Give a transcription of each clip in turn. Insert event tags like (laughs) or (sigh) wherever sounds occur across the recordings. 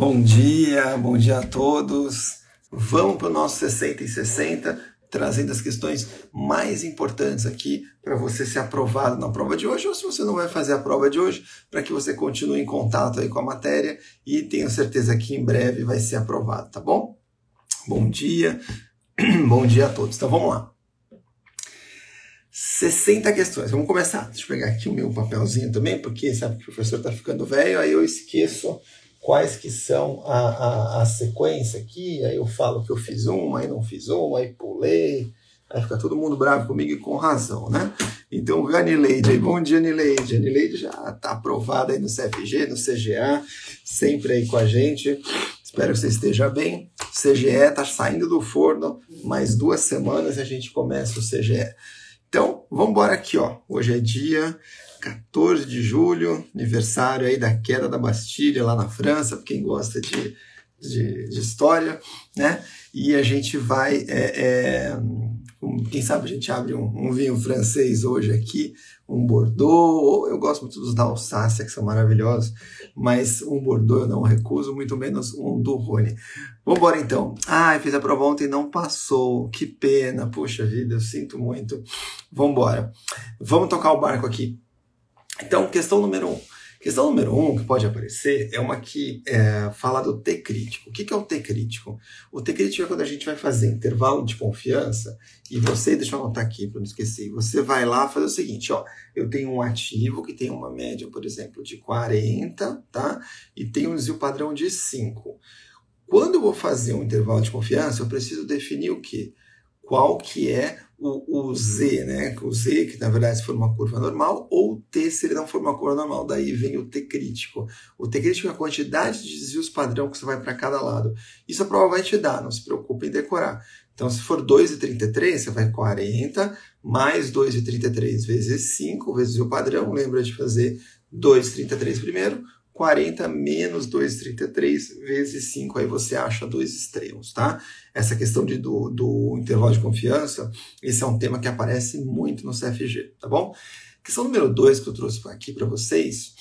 Bom dia, bom dia a todos. Vamos para o nosso 60 e 60, trazendo as questões mais importantes aqui para você ser aprovado na prova de hoje, ou se você não vai fazer a prova de hoje, para que você continue em contato aí com a matéria e tenho certeza que em breve vai ser aprovado, tá bom? Bom dia, (clears throat) bom dia a todos. Então vamos lá. 60 questões. Vamos começar. Deixa eu pegar aqui o meu papelzinho também, porque sabe que o professor está ficando velho, aí eu esqueço quais que são a, a, a, sequência aqui, aí eu falo que eu fiz uma, aí não fiz uma, aí pulei, aí fica todo mundo bravo comigo e com razão, né? Então, viu Anileide? Bom dia, Anileide. Anileide já está aprovada aí no CFG, no CGA, sempre aí com a gente. Espero que você esteja bem. CGE está saindo do forno, mais duas semanas a gente começa o CGE. Então, vamos embora aqui, ó. Hoje é dia 14 de julho, aniversário aí da queda da Bastilha lá na França, para quem gosta de, de, de, história, né? E a gente vai, é, é, quem sabe a gente abre um, um, vinho francês hoje aqui, um Bordeaux, eu gosto muito dos da Alsácia, que são maravilhosos, mas um Bordeaux eu não recuso, muito menos um do Rhône. Vamos embora então. Ah, fiz a prova ontem e não passou, que pena, poxa vida, eu sinto muito. Vamos embora. Vamos tocar o barco aqui. Então, questão número um. Questão número um que pode aparecer é uma que é, fala do T crítico. O que, é o T crítico? O T crítico é quando a gente vai fazer intervalo de confiança e você, deixa eu anotar aqui para não esquecer, você vai lá fazer o seguinte, ó, eu tenho um ativo que tem uma média, por exemplo, de 40, tá? E tem um desvio padrão de 5. Quando eu vou fazer um intervalo de confiança, eu preciso definir o quê? Qual que é o, o Z, né? O Z, que na verdade se for uma curva normal, ou o T se ele não for uma curva normal. Daí vem o T crítico. O T crítico é a quantidade de desvios padrão que você vai para cada lado. Isso a prova vai te dar, não se preocupe em decorar. Então, se for 2,33, você vai 40 mais 2,33 vezes 5 vezes o padrão. Lembra de fazer 2,33 primeiro, 40 menos 2,33 vezes 5, aí você acha dois extremos, tá? Essa questão de, do, do intervalo de confiança, esse é um tema que aparece muito no CFG, tá bom? Questão número 2 que eu trouxe aqui para vocês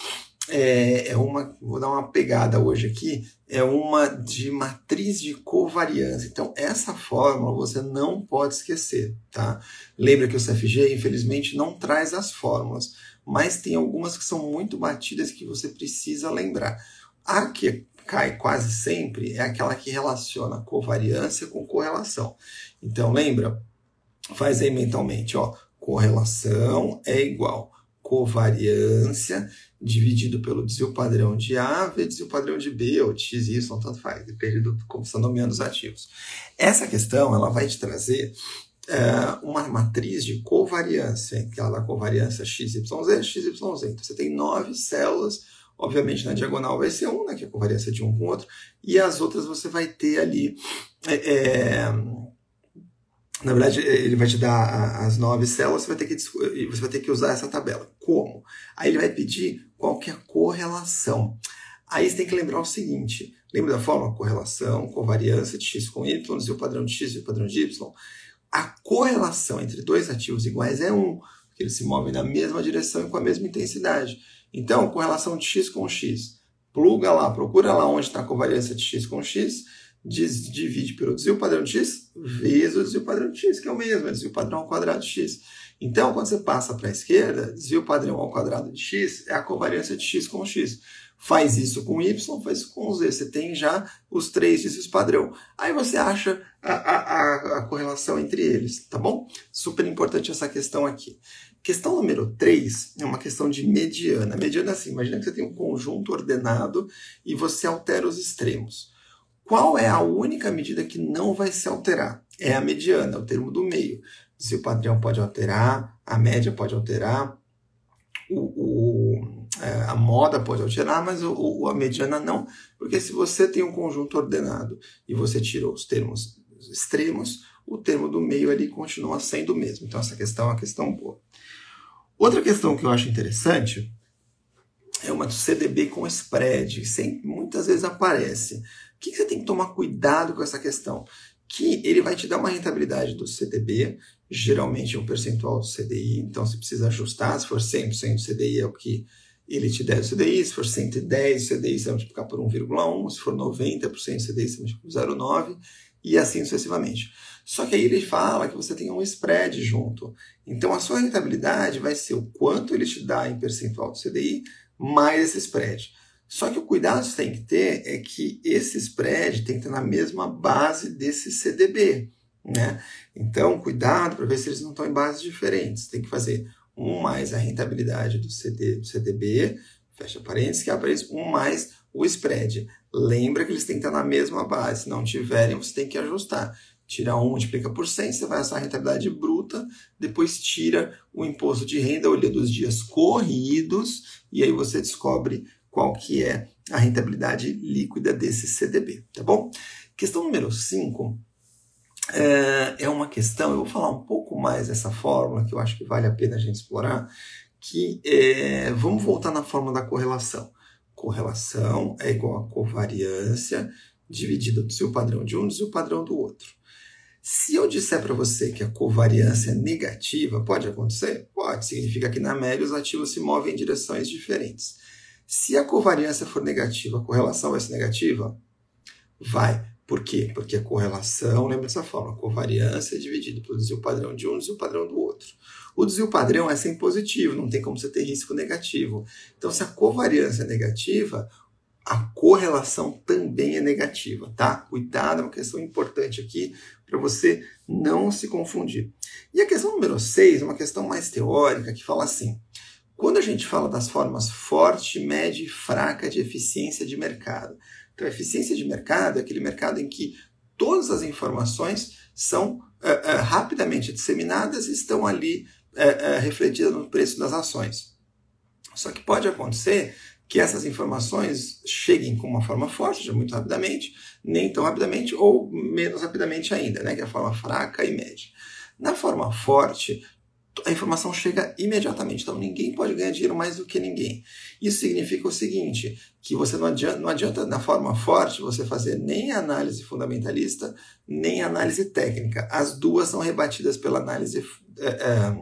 é, é, uma, vou dar uma pegada hoje aqui, é uma de matriz de covariância. Então, essa fórmula você não pode esquecer, tá? Lembra que o CFG, infelizmente, não traz as fórmulas mas tem algumas que são muito batidas que você precisa lembrar. A que cai quase sempre é aquela que relaciona covariância com correlação. Então, lembra? Faz aí mentalmente, ó. Correlação é igual covariância dividido pelo desvio padrão de A vezes desvio padrão de B ou de X, Y, tanto faz, depende do como estão nomeando os ativos. Essa questão ela vai te trazer é, uma matriz de covariância, que ela dá covariância XYZ, XYZ. Então você tem nove células, obviamente na diagonal vai ser um, né, que é a covariância de um com o outro, e as outras você vai ter ali. É, é na verdade, ele vai te dar as nove células, você vai, ter que, você vai ter que usar essa tabela. Como? Aí ele vai pedir qual que é a correlação. Aí você tem que lembrar o seguinte: lembra da forma correlação, covariância de x com y, e o padrão de x e o padrão de y? A correlação entre dois ativos iguais é 1, porque eles se movem na mesma direção e com a mesma intensidade. Então, correlação de x com x, pluga lá, procura lá onde está a covariância de x com x, diz, divide pelo desvio padrão de x vezes o desvio padrão de x, que é o mesmo, é desvio padrão ao quadrado de x. Então, quando você passa para a esquerda, desvio padrão ao quadrado de x é a covariância de x com x faz isso com Y, faz isso com Z. Você tem já os três desses padrão. Aí você acha a, a, a, correlação entre eles, tá bom? Super importante essa questão aqui. Questão número 3 é uma questão de mediana. Mediana é assim, imagina que você tem um conjunto ordenado e você altera os extremos. Qual é a única medida que não vai se alterar? É a mediana, o termo do meio. Se o padrão pode alterar, a média pode alterar, o, o é, a moda pode alterar, mas o, o, a mediana não, porque se você tem um conjunto ordenado e você tirou os termos extremos, o termo do meio ali continua sendo o mesmo. Então essa questão é uma questão boa. Outra questão que eu acho interessante é uma do CDB com spread, que muitas vezes aparece. O que, você tem que tomar cuidado com essa questão? Que ele vai te dar uma rentabilidade do CDB, geralmente um percentual do CDI, então você precisa ajustar, se for 100% do CDI é o que ele te der o CDI, se for 110, o CDI você vai multiplicar por 1,1, se for 90% o CDI você multiplica por 0,9 e assim sucessivamente. Só que aí ele fala que você tem um spread junto. Então a sua rentabilidade vai ser o quanto ele te dá em percentual do CDI mais esse spread. Só que o cuidado que você tem que ter é que esse spread tem que estar na mesma base desse CDB. Né? Então, cuidado para ver se eles não estão em bases diferentes. Tem que fazer um mais a rentabilidade do, CD, do CDB, fecha parênteses, que aparece um mais o spread. Lembra que eles têm que estar na mesma base. Se não tiverem, você tem que ajustar. Tira 1, multiplica por 100, você vai achar a rentabilidade bruta, depois tira o imposto de renda, olha dos dias corridos, e aí você descobre qual que é a rentabilidade líquida desse CDB, tá bom? Questão número 5 é, é uma questão, eu vou falar um pouco mais dessa fórmula, que eu acho que vale a pena a gente explorar, que é, vamos voltar na fórmula da correlação. Correlação é igual a covariância dividida do seu padrão de um e o padrão do outro. Se eu disser para você que a covariância é negativa, pode acontecer? Pode. Significa que na média os ativos se movem em direções diferentes. Se a covariância for negativa, a correlação vai ser negativa? Vai. Por quê? Porque a correlação, lembra dessa forma, a covariância é dividida pelo desvio padrão de um e desvio padrão do outro. O desvio padrão é sempre positivo, não tem como você ter risco negativo. Então, se a covariância é negativa, a correlação também é negativa, tá? Cuidado, é uma questão importante aqui para você não se confundir. E a questão número 6 é uma questão mais teórica que fala assim: quando a gente fala das formas forte, média e fraca de eficiência de mercado, então, eficiência de mercado é aquele mercado em que todas as informações são é, é, rapidamente disseminadas e estão ali é, refletidas no preço das ações. Só que pode acontecer que essas informações cheguem com uma forma forte, muito rapidamente, nem tão rapidamente ou menos rapidamente ainda, né, que é a forma fraca e média. Na forma forte, a informação chega imediatamente. Então ninguém pode ganhar dinheiro mais do que ninguém. Isso significa o seguinte: que você não adianta, não adianta na forma forte você fazer nem análise fundamentalista, nem análise técnica. As duas são rebatidas pela análise, é, é,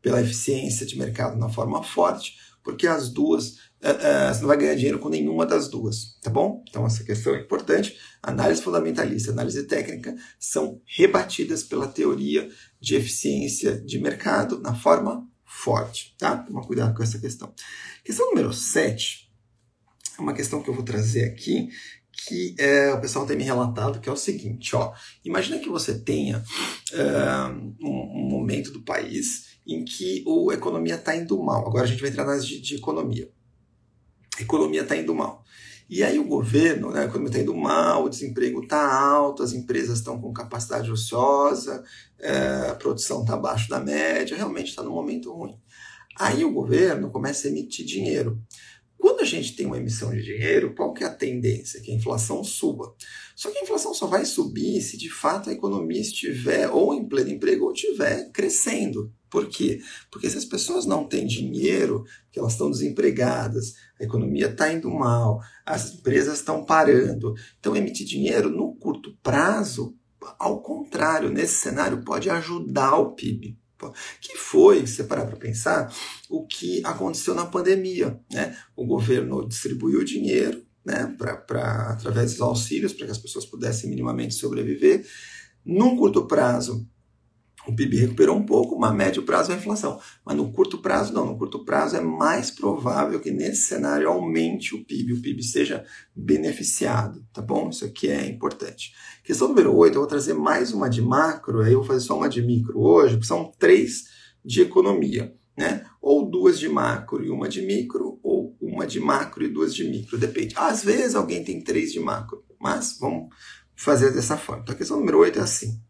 pela eficiência de mercado na forma forte, porque as duas uh, você não vai ganhar dinheiro com nenhuma das duas, tá bom? Então essa questão é importante. Análise fundamentalista, análise técnica são rebatidas pela teoria de eficiência de mercado na forma forte, tá? Toma cuidado com essa questão. Questão número 7 é uma questão que eu vou trazer aqui que é, o pessoal tem me relatado que é o seguinte, ó, imagina que você tenha um, um momento do país em que a economia está indo mal. Agora a gente vai entrar nas de, de economia a economia está indo mal. E aí o governo, né, a economia está indo mal, o desemprego está alto, as empresas estão com capacidade ociosa, é, a produção está abaixo da média, realmente está num momento ruim. Aí o governo começa a emitir dinheiro. Quando a gente tem uma emissão de dinheiro, qual que é a tendência? Que a inflação suba. Só que a inflação só vai subir se de fato a economia estiver ou em pleno emprego ou estiver crescendo. Por quê? Porque se as pessoas não têm dinheiro, que elas estão desempregadas, a economia está indo mal, as empresas estão parando. Então, emitir dinheiro no curto prazo, ao contrário, nesse cenário, pode ajudar o PIB. Que foi, se você parar para pensar, o que aconteceu na pandemia. Né? O governo distribuiu dinheiro né, pra, pra, através dos auxílios para que as pessoas pudessem minimamente sobreviver. Num curto prazo, o PIB recuperou um pouco, mas médio prazo é a inflação. Mas no curto prazo, não. No curto prazo é mais provável que nesse cenário aumente o PIB, o PIB seja beneficiado, tá bom? Isso aqui é importante. Questão número 8, eu vou trazer mais uma de macro, aí eu vou fazer só uma de micro hoje, porque são três de economia, né? Ou duas de macro e uma de micro, ou uma de macro e duas de micro, depende. Às vezes alguém tem três de macro, mas vamos fazer dessa forma. Então a questão número 8 é assim.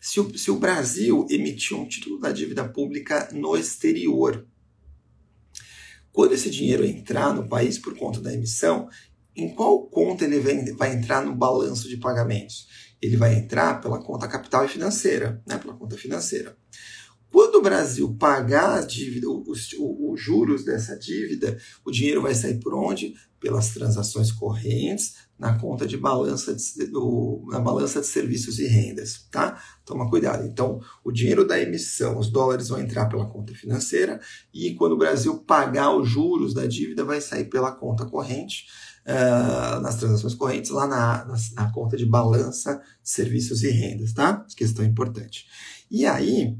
Se o, se o Brasil emitiu um título da dívida pública no exterior, quando esse dinheiro entrar no país por conta da emissão, em qual conta ele vai, entrar no balanço de pagamentos? Ele vai entrar pela conta capital e financeira, né, pela conta financeira. Quando o Brasil pagar a dívida, os, os, juros dessa dívida, o dinheiro vai sair por onde? Pelas transações correntes na conta de balança de, do, na balança de serviços e rendas, tá? Toma cuidado. Então, o dinheiro da emissão, os dólares vão entrar pela conta financeira e quando o Brasil pagar os juros da dívida, vai sair pela conta corrente. Uh, nas transações correntes, lá na, na, na conta de balança, serviços e rendas, tá? Questão importante. E aí,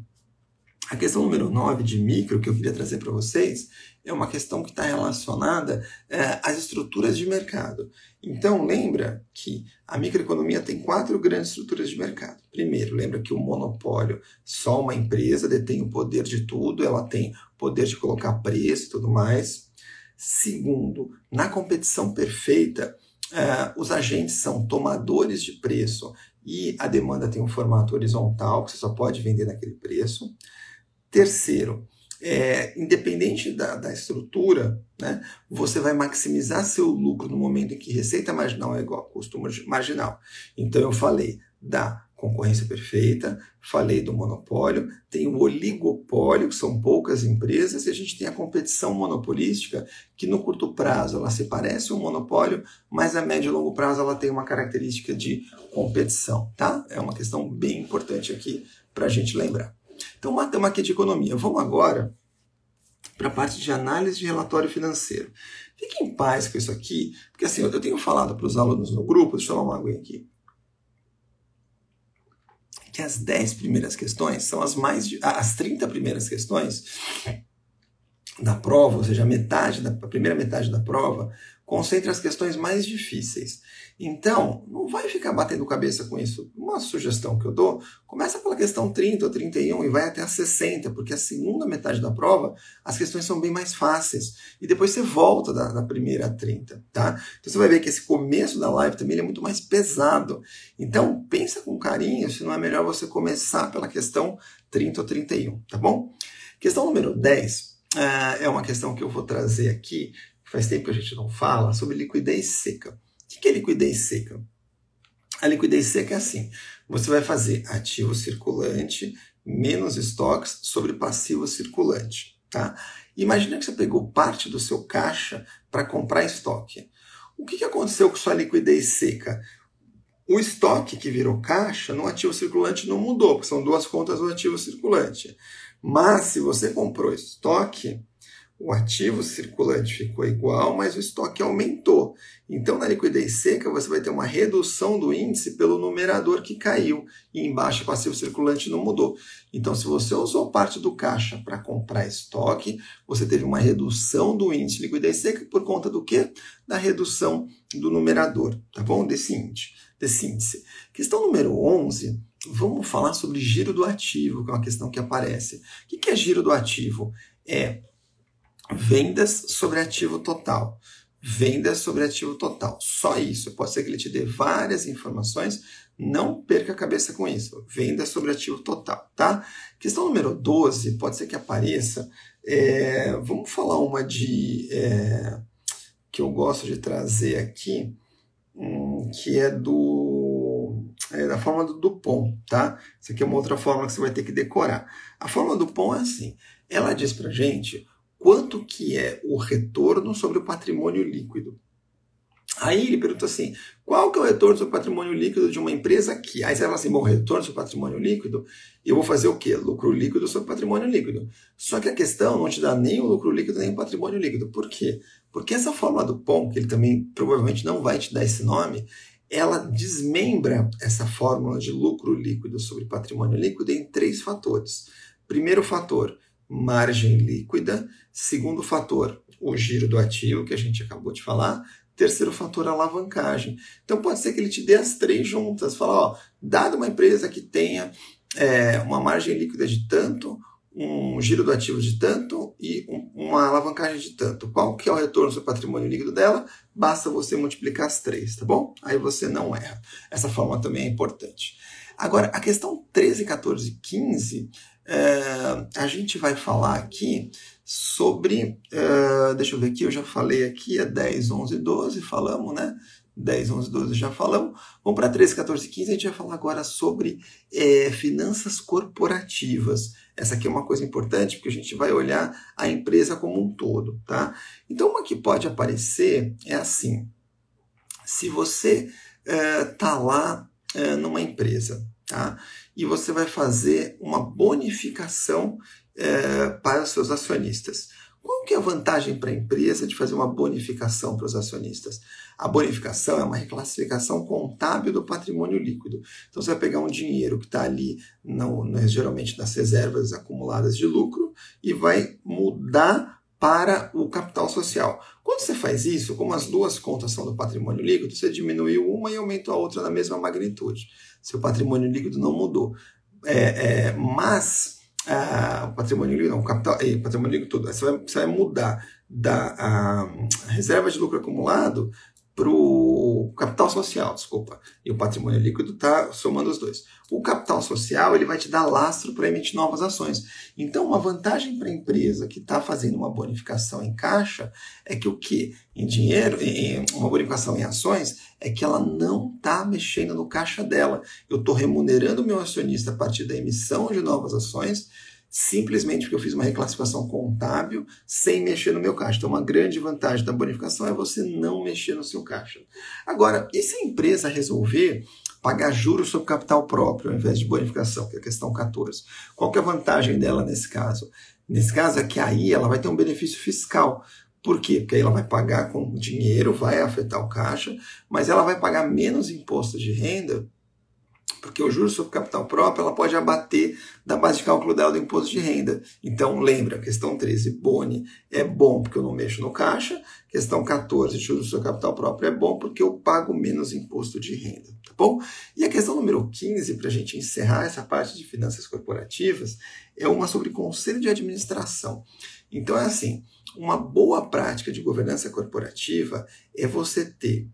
a questão número 9 de micro que eu queria trazer para vocês é uma questão que está relacionada é, às estruturas de mercado. Então, lembra que a microeconomia tem quatro grandes estruturas de mercado. Primeiro, lembra que o monopólio, só uma empresa detém o poder de tudo, ela tem poder de colocar preço e tudo mais. Segundo, na competição perfeita, é, os agentes são tomadores de preço e a demanda tem um formato horizontal, que você só pode vender naquele preço. Terceiro, é, independente da, da estrutura, né, você vai maximizar seu lucro no momento em que receita marginal é igual a custo marginal. Então eu falei da concorrência perfeita, falei do monopólio, tem o oligopólio, que são poucas empresas, e a gente tem a competição monopolística, que no curto prazo ela se parece um monopólio, mas a médio e longo prazo ela tem uma característica de competição, tá? É uma questão bem importante aqui para a gente lembrar. Então, aqui de economia. Vamos agora para a parte de análise de relatório financeiro. Fique em paz com isso aqui, porque assim, eu tenho falado para os alunos no grupo, deixa eu tomar uma água aqui, que as 10 primeiras questões são as mais, as 30 primeiras questões da prova, ou seja, a metade da a primeira metade da prova, concentra as questões mais difíceis. Então, não vai ficar batendo cabeça com isso. Uma sugestão que eu dou, começa pela questão 30 ou 31 e vai até a 60, porque a segunda metade da prova, as questões são bem mais fáceis. E depois você volta da, da primeira a 30, tá? Então você vai ver que esse começo da live também é muito mais pesado. Então, pensa com carinho se não é melhor você começar pela questão 30 ou 31, tá bom? Questão número 10 uh, ah, é uma questão que eu vou trazer aqui, faz tempo que a gente não fala, sobre liquidez seca. O que é liquidez seca? A liquidez seca é assim: você vai fazer ativo circulante menos estoques sobre passivo circulante. Tá? Imagina que você pegou parte do seu caixa para comprar estoque. O que, que aconteceu com sua liquidez seca? O estoque que virou caixa no ativo circulante não mudou, porque são duas contas do ativo circulante. Mas se você comprou estoque, o ativo circulante ficou igual, mas o estoque aumentou. Então, na liquidez seca, você vai ter uma redução do índice pelo numerador que caiu e embaixo o passivo circulante não mudou. Então, se você usou parte do caixa para comprar estoque, você teve uma redução do índice de liquidez seca por conta do quê? Da redução do numerador, tá bom? Desse índice. Desse índice. Questão número 11, vamos falar sobre giro do ativo, que é uma questão que aparece. O que é giro do ativo? É vendas sobre ativo total. Vendas sobre ativo total. Só isso. Pode ser que ele te dê várias informações. Não perca a cabeça com isso. Vendas sobre ativo total, tá? Questão número 12, pode ser que apareça. É, vamos falar uma de. É, que eu gosto de trazer aqui, hum, que é do. É da forma do Dupont, tá? Isso aqui é uma outra forma que você vai ter que decorar. A forma do Dupont é assim. Ela diz pra gente quanto que é o retorno sobre o patrimônio líquido. Aí ele pergunta assim, qual que é o retorno sobre o patrimônio líquido de uma empresa que... Aí você fala assim, bom, retorno sobre o patrimônio líquido, eu vou fazer o quê? Lucro líquido sobre patrimônio líquido. Só que a questão não te dá nem o lucro líquido, nem o patrimônio líquido. Por quê? Porque essa fórmula do POM, que ele também provavelmente não vai te dar esse nome, ela desmembra essa fórmula de lucro líquido sobre patrimônio líquido em três fatores. Primeiro fator, margem líquida. Segundo fator, o giro do ativo, que a gente acabou de falar. Terceiro fator, alavancagem. Então pode ser que ele te dê as três juntas. Fala, ó, dado uma empresa que tenha é, uma margem líquida de tanto, um giro do ativo de tanto e um, uma alavancagem de tanto. Qual que é o retorno sobre o patrimônio líquido dela? Basta você multiplicar as três, tá bom? Aí você não erra. Essa forma também é importante. Agora, a questão 13, 14 e 15 é, a gente vai falar aqui sobre, uh, deixa eu ver aqui, eu já falei aqui, é 10, 11, 12, falamos, né? 10, 11, 12 já falamos. Vamos para 13, 14, 15. A gente vai falar agora sobre é, finanças corporativas. Essa aqui é uma coisa importante porque a gente vai olhar a empresa como um todo, tá? Então, uma que pode aparecer é assim: se você está é, lá é, numa empresa, tá? E você vai fazer uma bonificação é, para os seus acionistas. Qual que é a vantagem para a empresa de fazer uma bonificação para os acionistas? A bonificação é uma reclassificação contábil do patrimônio líquido. Então você vai pegar um dinheiro que está ali, no, no, geralmente nas reservas acumuladas de lucro, e vai mudar para o capital social. Quando você faz isso, como as duas contas são do patrimônio líquido, você diminuiu uma e aumentou a outra na mesma magnitude. Seu patrimônio líquido não mudou. É, é, mas ah, o patrimônio líquido, não, o capital, eh, patrimônio líquido tudo, você vai, você vai mudar da a, reserva de lucro acumulado para o capital social, desculpa. E o patrimônio líquido está somando os dois. O capital social ele vai te dar lastro para emitir novas ações. Então, uma vantagem para a empresa que está fazendo uma bonificação em caixa é que o que? Em dinheiro, em uma bonificação em ações, é que ela não está mexendo no caixa dela. Eu estou remunerando o meu acionista a partir da emissão de novas ações simplesmente porque eu fiz uma reclassificação contábil sem mexer no meu caixa. Então, uma grande vantagem da bonificação é você não mexer no seu caixa. Agora, e se a empresa resolver pagar juros sobre capital próprio ao invés de bonificação, que é a questão 14? Qual que é a vantagem dela nesse caso? Nesse caso é que aí ela vai ter um benefício fiscal. Por quê? Porque aí ela vai pagar com dinheiro, vai afetar o caixa, mas ela vai pagar menos imposto de renda porque o juros sobre capital próprio ela pode abater da base de cálculo dela do imposto de renda. Então, lembra, questão 13, Boni é bom porque eu não mexo no caixa, questão 14, juros sobre capital próprio é bom porque eu pago menos imposto de renda, tá bom? E a questão número 15, para a gente encerrar essa parte de finanças corporativas, é uma sobre conselho de administração. Então, é assim, uma boa prática de governança corporativa é você ter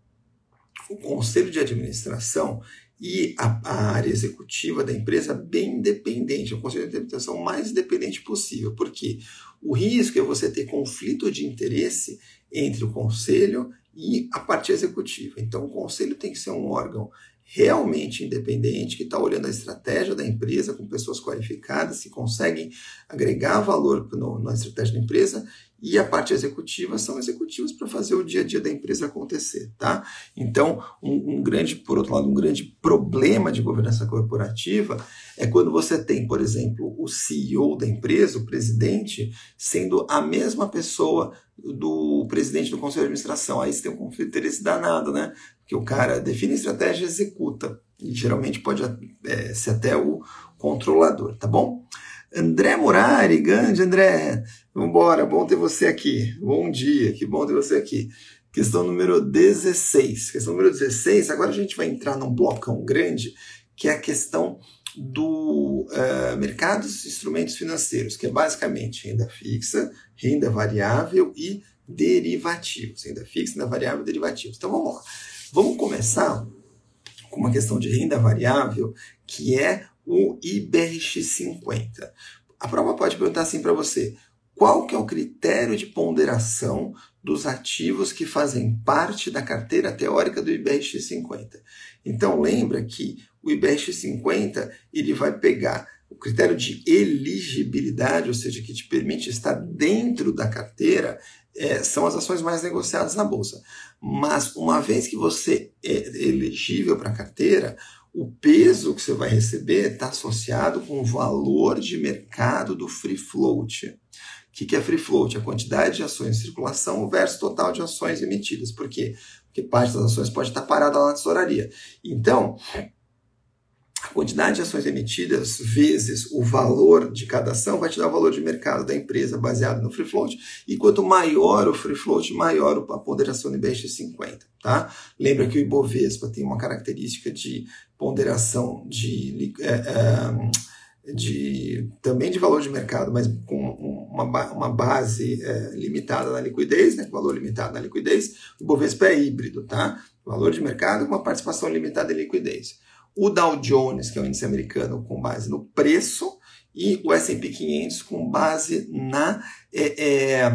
o conselho de administração e a, a, área executiva da empresa bem independente, o conselho de administração mais independente possível. Porque o risco é você ter conflito de interesse entre o conselho e a parte executiva. Então, o conselho tem que ser um órgão realmente independente, que está olhando a estratégia da empresa com pessoas qualificadas, que conseguem agregar valor no, na estratégia da empresa e a parte executiva são executivos para fazer o dia a dia da empresa acontecer, tá? Então, um, um, grande, por outro lado, um grande problema de governança corporativa é quando você tem, por exemplo, o CEO da empresa, o presidente, sendo a mesma pessoa do presidente do conselho de administração. Aí você tem um conflito de interesse danado, né? Porque o cara define estratégia e executa. E geralmente pode é, ser até o controlador, tá bom? André Murari, grande André, vambora, bom ter você aqui. Bom dia, que bom ter você aqui. Questão número 16. Questão número 16, agora a gente vai entrar num blocão grande, que é a questão do uh, mercados instrumentos financeiros, que é basicamente renda fixa, renda variável e derivativos. Renda fixa, renda variável e derivativos. Então vamos lá. Vamos começar com uma questão de renda variável, que é o IBRX50. A prova pode perguntar assim para você: qual que é o critério de ponderação dos ativos que fazem parte da carteira teórica do IBRX50? Então lembra que o IBRX50 ele vai pegar o critério de elegibilidade, ou seja, que te permite estar dentro da carteira, é, são as ações mais negociadas na bolsa. Mas uma vez que você é elegível para a carteira, o peso que você vai receber está associado com o valor de mercado do free float. O que é free float? A quantidade de ações em circulação versus total de ações emitidas. Por quê? Porque parte das ações pode estar parada lá na tesouraria. Então, a quantidade de ações emitidas vezes o valor de cada ação vai te dar o valor de mercado da empresa baseado no free float. E quanto maior o free float, maior a ponderação do IBEX 50. Tá? Lembra que o Ibovespa tem uma característica de ponderação de, é, é, de também de valor de mercado, mas com uma, uma base é, limitada na liquidez, né, valor limitado na liquidez. O Ibovespa é híbrido, tá? Valor de mercado com uma participação limitada em liquidez. O Dow Jones, que é o índice americano com base no preço, e o S&P 500 com base na é, é,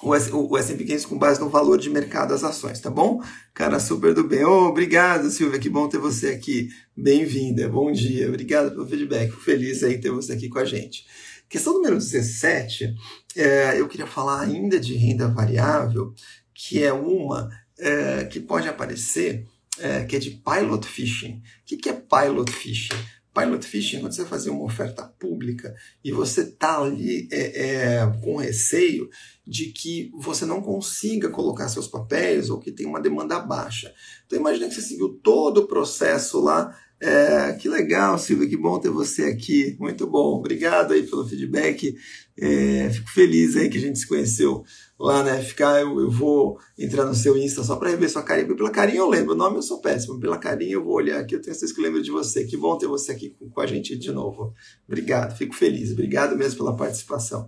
o, S&P 500 com base no valor de mercado das ações, tá bom? Cara, super do bem. Oh, obrigado, Silvia, que bom ter você aqui. Bem-vinda, bom dia. Obrigado pelo feedback. Feliz aí ter você aqui com a gente. Questão número 17, é, eu queria falar ainda de renda variável, que é uma é, que pode aparecer, é, que é de pilot fishing. O que, que é pilot fishing? Pilot fishing, quando você fazer uma oferta pública e você está ali é, é, com receio de que você não consiga colocar seus papéis ou que tem uma demanda baixa. Então imagine que você seguiu todo o processo lá. É, que legal, Silvia, que bom ter você aqui. Muito bom. Obrigado aí pelo feedback. É, fico feliz aí que a gente se conheceu lá na FK. Eu, eu vou entrar no seu Insta só para rever sua carinha. Pela carinha eu lembro, o nome eu sou péssimo. Pela carinha eu vou olhar aqui, eu tenho certeza que eu lembro de você. Que bom ter você aqui com, com a gente de novo. Obrigado, fico feliz. Obrigado mesmo pela participação.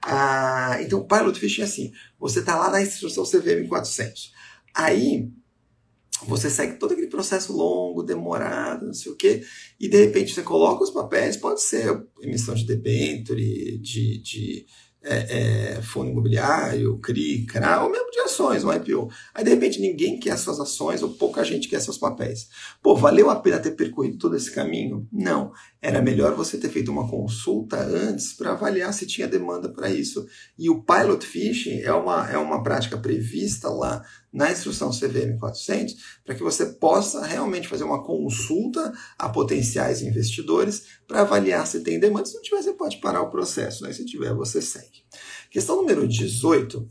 Ah, então, o pilot fishing é assim: você está lá na instrução CVM 400. Aí, você segue todo aquele processo longo, demorado, não sei o quê, e de repente você coloca os papéis, pode ser emissão de debenture, de, de é, é, fundo imobiliário, CRI, CRA, ou mesmo de ações, um IPO. Aí, de repente, ninguém quer suas ações ou pouca gente quer seus papéis. Pô, valeu a pena ter percorrido todo esse caminho? Não. Era melhor você ter feito uma consulta antes para avaliar se tinha demanda para isso. E o pilot fishing é uma, é uma prática prevista lá na instrução CVM 400 para que você possa realmente fazer uma consulta a potenciais investidores para avaliar se tem demanda. Se não tiver, você pode parar o processo. Né? Se tiver, você segue. Questão número 18,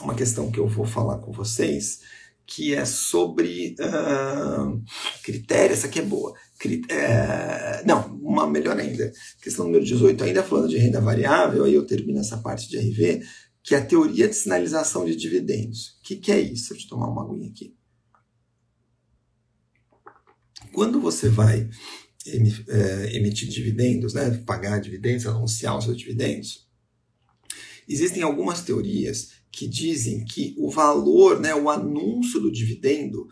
uma questão que eu vou falar com vocês, que é sobre uh, critérios. Essa aqui é boa. É, não, uma melhor ainda. Questão número 18, ainda falando de renda variável, aí eu termino essa parte de RV que é a teoria de sinalização de dividendos. O que, que é isso? Deixa eu tomar uma aguinha aqui. Quando você vai é, emitir dividendos, né, pagar dividendos, anunciar os seus dividendos, existem algumas teorias que dizem que o valor, né, o anúncio do dividendo,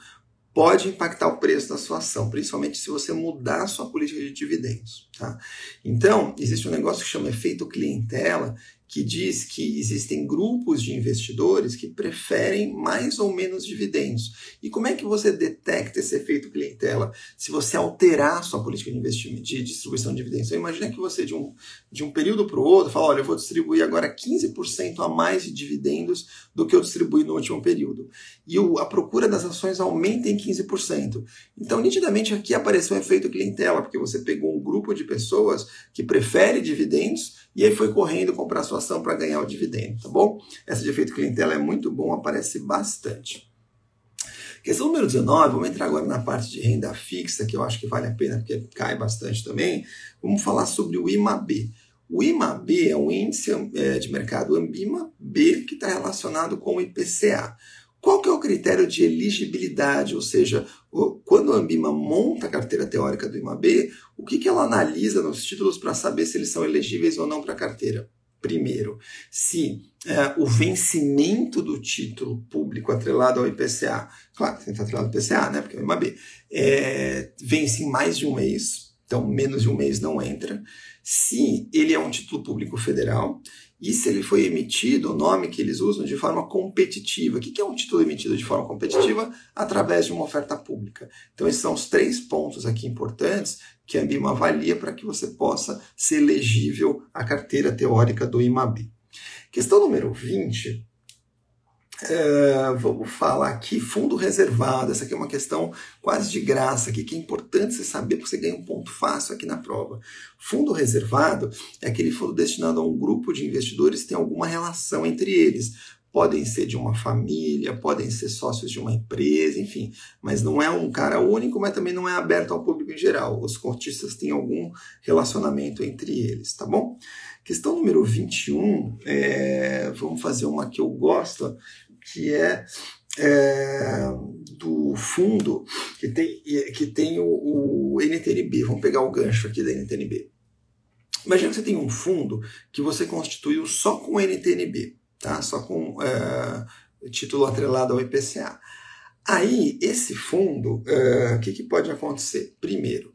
pode impactar o preço da sua ação, principalmente se você mudar a sua política de dividendos. Tá? Então, existe um negócio que chama efeito clientela, que diz que existem grupos de investidores que preferem mais ou menos dividendos. E como é que você detecta esse efeito clientela se você alterar sua política de investimento, de distribuição de dividendos? Então, imagina que você, de um, de um período para o outro, fala: olha, eu vou distribuir agora 15% a mais de dividendos do que eu distribuí no último período. E o, a procura das ações aumenta em 15%. Então, nitidamente, aqui apareceu um efeito clientela, porque você pegou um grupo de pessoas que prefere dividendos e aí foi correndo comprar sua ação para ganhar o dividendo, tá bom? Essa de efeito clientela é muito bom, aparece bastante. Questão número 19, vamos entrar agora na parte de renda fixa, que eu acho que vale a pena, porque cai bastante também. Vamos falar sobre o IMAB. O IMAB é um índice é, de mercado Ambima B que está relacionado com o IPCA. Qual que é o critério de elegibilidade? Ou seja, quando a Ambima monta a carteira teórica do IMAB, o que, que ela analisa nos títulos para saber se eles são elegíveis ou não para a carteira? Primeiro, se é, o vencimento do título público atrelado ao IPCA, claro, tem que estar atrelado ao IPCA, né, porque é o IMAB, é, vence em mais de um mês, então menos de um mês não entra. Se ele é um título público federal e se ele foi emitido, o nome que eles usam, de forma competitiva. O que é um título emitido de forma competitiva? Através de uma oferta pública. Então, esses são os três pontos aqui importantes que a Ambima avalia para que você possa ser elegível à carteira teórica do IMAB. Questão número 20 é, vamos falar aqui, fundo reservado. Essa aqui é uma questão quase de graça aqui, que é importante você saber, porque você ganha um ponto fácil aqui na prova. Fundo reservado é aquele fundo destinado a um grupo de investidores que tem alguma relação entre eles. Podem ser de uma família, podem ser sócios de uma empresa, enfim. Mas não é um cara único, mas também não é aberto ao público em geral. Os cotistas têm algum relacionamento entre eles, tá bom? Questão número 21, é, vamos fazer uma que eu gosto, que é, é do fundo que tem, que tem o, o NTNB. Vamos pegar o gancho aqui da NTNB. Imagina que você tem um fundo que você constituiu só com NTNB, tá? só com é, título atrelado ao IPCA. Aí, esse fundo, é, o que, que pode acontecer? Primeiro,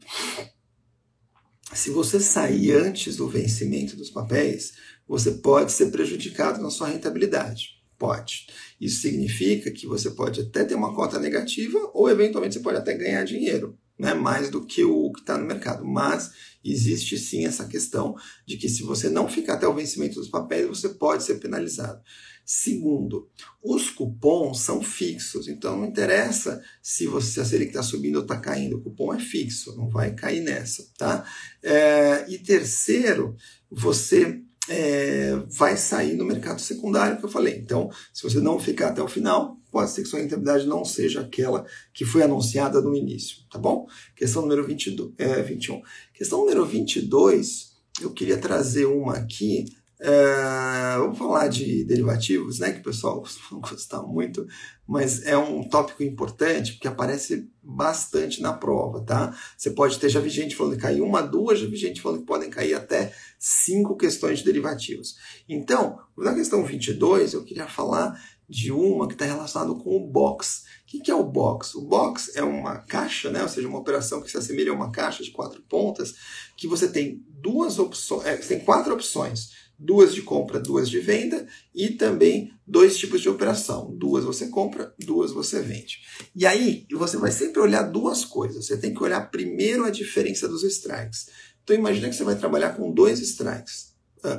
se você sair antes do vencimento dos papéis, você pode ser prejudicado na sua rentabilidade. Pode. Isso significa que você pode até ter uma cota negativa ou eventualmente você pode até ganhar dinheiro, né? mais do que o que está no mercado. Mas existe sim essa questão de que se você não ficar até o vencimento dos papéis, você pode ser penalizado. Segundo, os cupons são fixos, então não interessa se você a Selic está subindo ou está caindo, o cupom é fixo, não vai cair nessa, tá? É, e terceiro, você é, vai sair no mercado secundário que eu falei. Então, se você não ficar até o final, pode ser que sua rentabilidade não seja aquela que foi anunciada no início, tá bom? Questão número 22, é, 21. Questão número 22, eu queria trazer uma aqui é, vamos falar de derivativos, né, que o pessoal (laughs) costuma gostar muito, mas é um tópico importante porque aparece bastante na prova, tá? Você pode ter, já vi gente falando que cair uma, duas, já vi gente falando que podem cair até cinco questões de derivativos. Então, na questão 22, eu queria falar de uma que está relacionada com o box. O que é o box? O box é uma caixa, né? ou seja, uma operação que se assemelha a uma caixa de quatro pontas, que você tem duas opções, é, tem quatro opções duas de compra, duas de venda e também dois tipos de operação. Duas você compra, duas você vende. E aí você vai sempre olhar duas coisas. Você tem que olhar primeiro a diferença dos strikes. Então imagina que você vai trabalhar com dois strikes,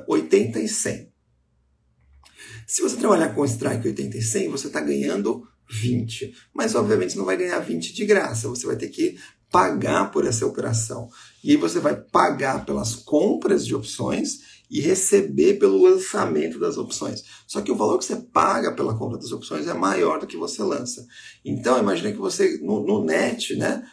80 ah, e 100. Se você trabalhar com strike 80 e 100, você está ganhando 20. Mas obviamente não vai ganhar 20 de graça. Você vai ter que pagar por essa operação. E aí você vai pagar pelas compras de opções e receber pelo lançamento das opções. Só que o valor que você paga pela compra das opções é maior do que você lança. Então, imagine que você, no, no net, né,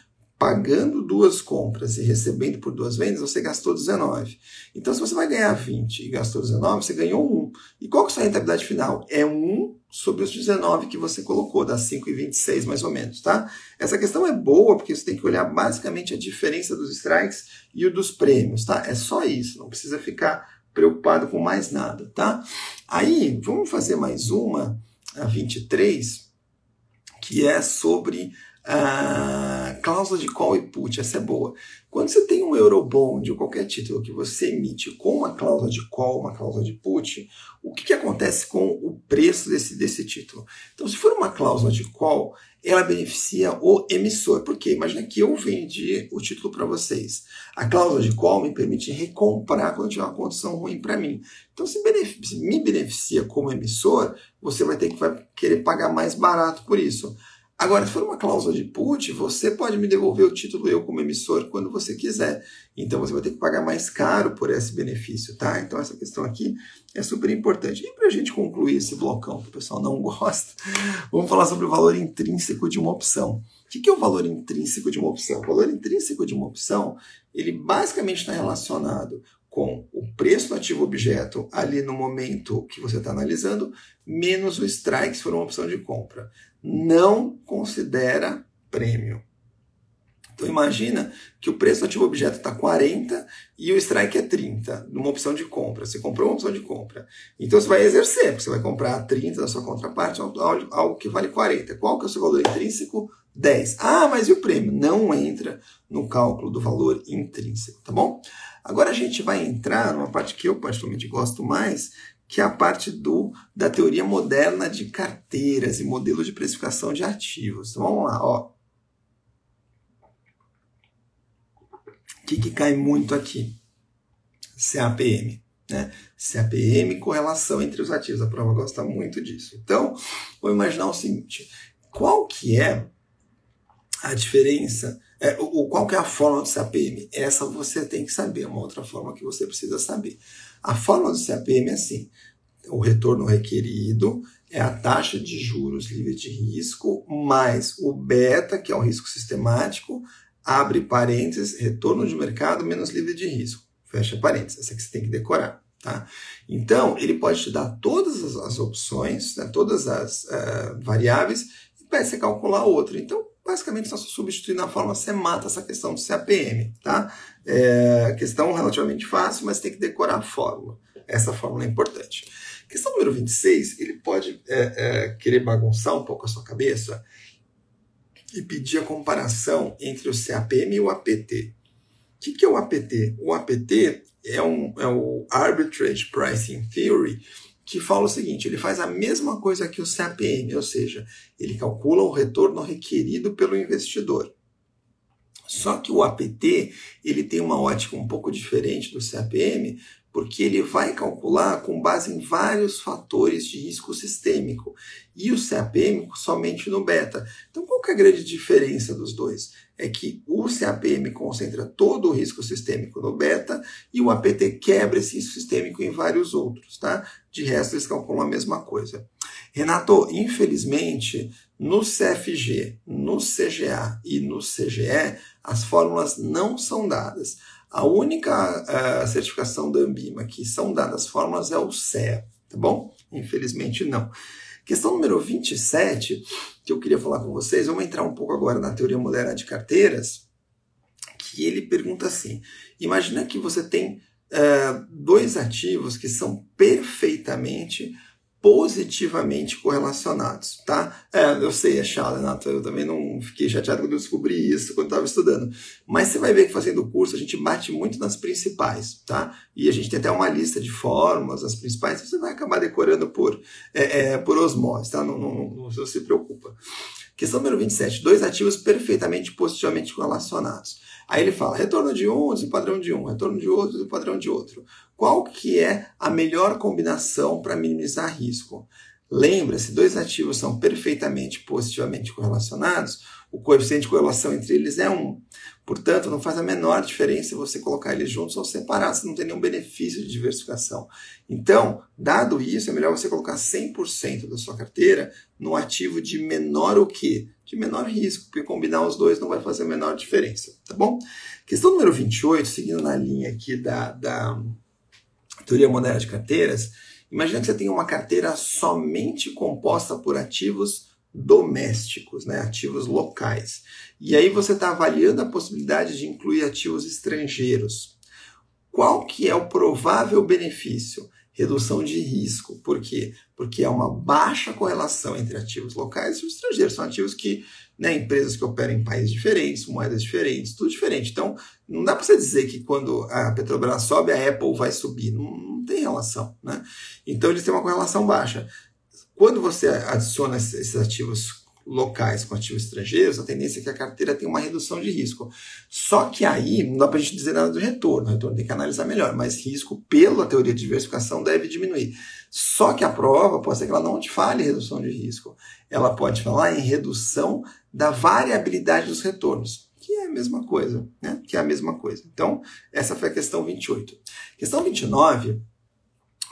pagando duas compras e recebendo por duas vendas, você gastou 19. Então, se você vai ganhar 20 e gastou 19, você ganhou 1. E qual que é a sua rentabilidade final? É 1 sobre os 19 que você colocou, das 5,26 mais ou menos, tá? Essa questão é boa porque você tem que olhar basicamente a diferença dos strikes e o dos prêmios, tá? É só isso, não precisa ficar preocupado com mais nada, tá? Aí, vamos fazer mais uma, a 23, que é sobre a cláusula de call e put, essa é boa. Quando você tem um Eurobond ou qualquer título que você emite com uma cláusula de call, uma cláusula de put, o que, que acontece com o preço desse, desse título? Então, se for uma cláusula de call, ela beneficia o emissor. Porque imagina que eu vendi o título para vocês. A cláusula de call me permite recomprar quando tiver uma condição ruim para mim. Então, se, me beneficia como emissor, você vai ter que vai querer pagar mais barato por isso. Agora, se for uma cláusula de put, você pode me devolver o título eu como emissor quando você quiser. Então você vai ter que pagar mais caro por esse benefício, tá? Então essa questão aqui é super importante. E para a gente concluir esse blocão que o pessoal não (laughs) gosta, vamos falar sobre o valor intrínseco de uma opção. O que é o valor intrínseco de uma opção? O valor intrínseco de uma opção, ele basicamente está relacionado com o preço do ativo objeto ali no momento que você está analisando, menos o strike, se for uma opção de compra. Não considera prêmio. Então imagina que o preço do ativo objeto está 40 e o strike é 30, numa opção de compra. Você comprou uma opção de compra. Então você vai exercer, porque você vai comprar 30 da sua contraparte, algo que vale 40. Qual que é o seu valor intrínseco? 10. Ah, mas e o prêmio? Não entra no cálculo do valor intrínseco, tá bom? Agora a gente vai entrar numa parte que eu particularmente gosto mais, que é a parte do, da teoria moderna de carteiras e modelo de precificação de ativos. Então vamos lá, ó. O que, que cai muito aqui? CAPM. Né? CAPM, correlação entre os ativos. A prova gosta muito disso. Então, vou imaginar o seguinte: qual que é a diferença, é, o, qual que é a fórmula do CAPM? Essa você tem que saber, uma outra forma que você precisa saber. A fórmula do CAPM é assim, o retorno requerido é a taxa de juros livre de risco mais o beta, que é o risco sistemático, abre parênteses, retorno de mercado menos livre de risco, fecha parênteses. Essa que você tem que decorar. Tá? Então, ele pode te dar todas as, opções, né, todas as uh, variáveis, e para você calcular outra. Então, basicamente só substituindo a você mata essa questão do CAPM, tá? É questão relativamente fácil, mas tem que decorar a fórmula. Essa fórmula é importante. Questão número 26, ele pode é, é, querer bagunçar um pouco a sua cabeça e pedir a comparação entre o CAPM e o APT. que, que é o APT? O APT é, um, é o Arbitrage Pricing Theory, que fala o seguinte: ele faz a mesma coisa que o CAPM, ou seja, ele calcula o retorno requerido pelo investidor. Só que o APT ele tem uma ótica um pouco diferente do CAPM, porque ele vai calcular com base em vários fatores de risco sistêmico e o CAPM somente no beta. Então, qual que é a grande diferença dos dois? É que o CAPM concentra todo o risco sistêmico no beta e o APT quebra esse risco sistêmico em vários outros, tá? De resto, eles calculam a mesma coisa. Renato, infelizmente, no CFG, no CGA e no CGE, as fórmulas não são dadas. A única uh, certificação da Ambima que são dadas fórmulas é o CEA, tá bom? Infelizmente não. Questão número 27, que eu queria falar com vocês, vamos entrar um pouco agora na teoria moderna de carteiras, que ele pergunta assim: imagina que você tem uh, dois ativos que são perfeitamente positivamente correlacionados, tá? É, eu sei, é chato, Renato, eu também não fiquei chateado quando eu descobri isso, quando estava estudando. Mas você vai ver que fazendo o curso a gente bate muito nas principais, tá? E a gente tem até uma lista de fórmulas, as principais, você vai acabar decorando por, é, é, por osmose, tá? Não, não, não, não se preocupa. Questão número 27. Dois ativos perfeitamente positivamente correlacionados. Aí ele fala retorno de um padrão de um, retorno de outro padrão de outro. Qual que é a melhor combinação para minimizar risco? Lembra-se, dois ativos são perfeitamente positivamente correlacionados, o coeficiente de correlação entre eles é 1. Portanto, não faz a menor diferença você colocar eles juntos ou separar, você não tem nenhum benefício de diversificação. Então, dado isso, é melhor você colocar 100% da sua carteira no ativo de menor o quê? De menor risco, porque combinar os dois não vai fazer a menor diferença, tá bom? Questão número 28, seguindo na linha aqui da, da teoria moderna de carteiras, imagina que você tem uma carteira somente composta por ativos domésticos, né, ativos locais. E aí você está avaliando a possibilidade de incluir ativos estrangeiros. Qual que é o provável benefício? Redução de risco. Por quê? Porque há uma baixa correlação entre ativos locais e os estrangeiros. São ativos que, né, empresas que operam em países diferentes, moedas diferentes, tudo diferente. Então, não dá para você dizer que quando a Petrobras sobe, a Apple vai subir. Não, não tem relação. Né? Então, eles têm uma correlação baixa. Quando você adiciona esses ativos locais com ativos estrangeiros, a tendência é que a carteira tenha uma redução de risco. Só que aí não dá para a gente dizer nada do retorno, o retorno tem que analisar melhor, mas risco, pela teoria de diversificação, deve diminuir. Só que a prova pode ser que ela não te fale redução de risco, ela pode falar em redução da variabilidade dos retornos, que é a mesma coisa, né? Que é a mesma coisa. Então, essa foi a questão 28. Questão 29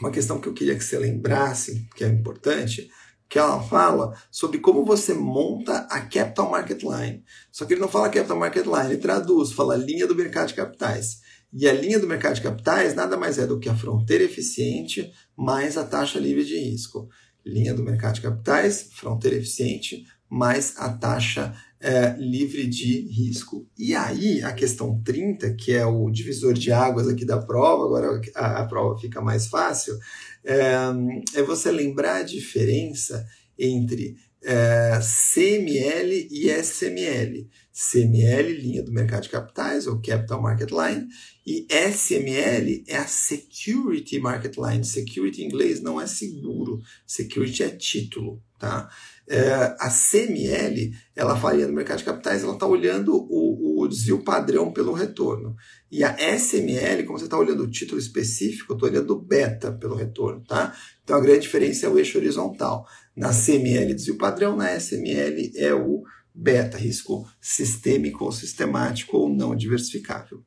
uma questão que eu queria que você lembrasse, que é importante, que ela fala sobre como você monta a Capital Market Line. Só que ele não fala Capital Market Line, ele traduz, fala linha do mercado de capitais. E a linha do mercado de capitais nada mais é do que a fronteira eficiente mais a taxa livre de risco. Linha do mercado de capitais, fronteira eficiente mais a taxa é, livre de risco. E aí, a questão 30, que é o divisor de águas aqui da prova, agora a, a prova fica mais fácil, é, é, você lembrar a diferença entre é, CML e SML. CML, linha do mercado de capitais, ou Capital Market Line, e SML é a Security Market Line. Security em inglês não é seguro, security é título, tá? É, a CML, ela varia no mercado de capitais, ela está olhando o, o, desvio padrão pelo retorno. E a SML, como você está olhando o título específico, eu estou olhando o beta pelo retorno, tá? Então a grande diferença é o eixo horizontal. Na CML, desvio padrão, na SML é o beta, risco sistêmico ou sistemático ou não diversificável.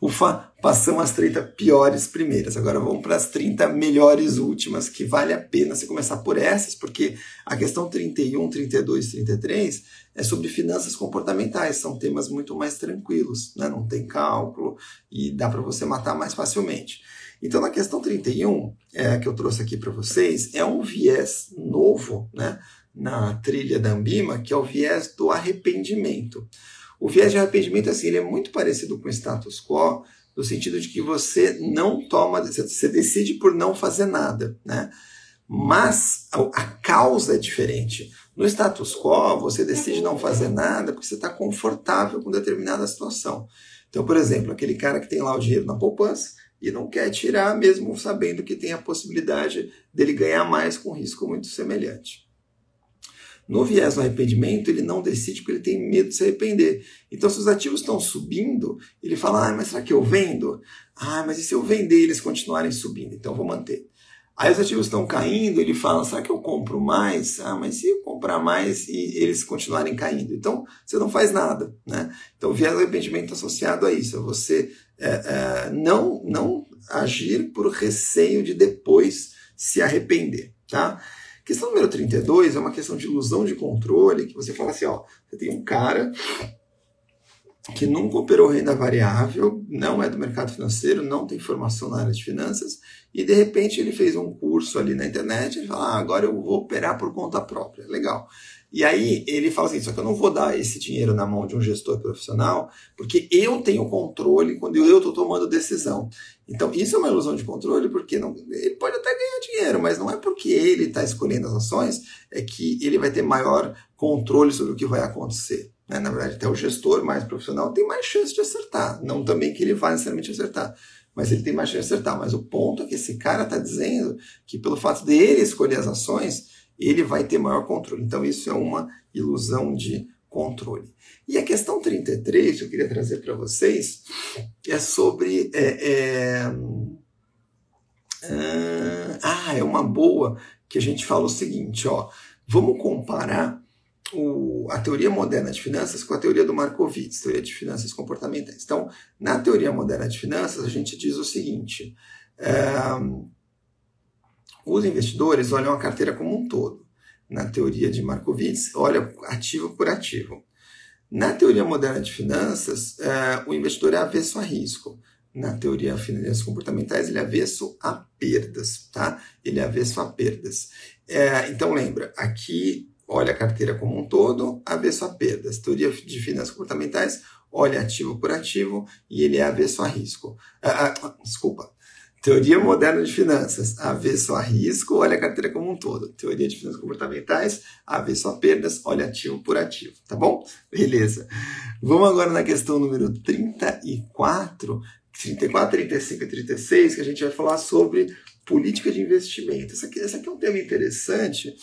Ufa, passamos as 30 piores primeiras. Agora vamos para as 30 melhores últimas, que vale a pena você começar por essas, porque a questão 31, 32 33 é sobre finanças comportamentais. São temas muito mais tranquilos, né? não tem cálculo e dá para você matar mais facilmente. Então, na questão 31, é, que eu trouxe aqui para vocês, é um viés novo né, na trilha da Ambima, que é o viés do arrependimento. O viés de arrependimento assim, ele é muito parecido com o status quo, no sentido de que você não toma, você decide por não fazer nada, né? Mas a causa é diferente. No status quo, você decide não fazer nada porque você está confortável com determinada situação. Então, por exemplo, aquele cara que tem lá o dinheiro na poupança e não quer tirar, mesmo sabendo que tem a possibilidade dele ganhar mais com risco muito semelhante. No viés do arrependimento, ele não decide porque ele tem medo de se arrepender. Então, se os ativos estão subindo, ele fala: ah, mas será que eu vendo? Ah, mas e se eu vender eles continuarem subindo? Então, vou manter. Aí os ativos estão caindo, ele fala: será que eu compro mais? Ah, mas se eu comprar mais e eles continuarem caindo? Então, você não faz nada. Né? Então, o viés do arrependimento associado a isso, a você é, é, não, não agir por receio de depois se arrepender. Tá? Questão número 32 é uma questão de ilusão de controle, que você fala assim, ó, você tem um cara que nunca operou renda variável, não é do mercado financeiro, não tem formação na área de finanças, e de repente ele fez um curso ali na internet e fala, ah, agora eu vou operar por conta própria. Legal. E aí ele fala assim, só que eu não vou dar esse dinheiro na mão de um gestor profissional, porque eu tenho controle quando eu estou tomando decisão. Então isso é uma ilusão de controle, porque não, ele pode até ganhar dinheiro, mas não é porque ele está escolhendo as ações, é que ele vai ter maior controle sobre o que vai acontecer. Né? Na verdade, até o gestor mais profissional tem mais chance de acertar. Não também que ele vá necessariamente acertar, mas ele tem mais chance de acertar. Mas o ponto é que esse cara está dizendo que pelo fato dele escolher as ações, ele vai ter maior controle. Então, isso é uma ilusão de controle. E a questão 33 que eu queria trazer para vocês é sobre. É, é, ah, é uma boa que a gente fala o seguinte: ó, vamos comparar o, a teoria moderna de finanças com a teoria do Markowitz, teoria de finanças comportamentais. Então, na teoria moderna de finanças, a gente diz o seguinte: é, os investidores olham a carteira como um todo. Na teoria de Markowitz, olha ativo por ativo. Na teoria moderna de finanças, é, o investidor é avesso a risco. Na teoria de finanças comportamentais, ele é avesso a perdas, tá? Ele é avesso a perdas. É, então lembra, aqui olha a carteira como um todo, avesso a perdas. Teoria de finanças comportamentais, olha ativo por ativo e ele é avesso a risco. Ah, ah, desculpa. Teoria moderna de finanças, avesso a risco, olha a carteira como um todo. Teoria de finanças comportamentais, avesso a perdas, olha ativo por ativo. Tá bom? Beleza. Vamos agora na questão número 34, 34, 35 e 36, que a gente vai falar sobre política de investimento. Esse aqui, aqui é um tema interessante,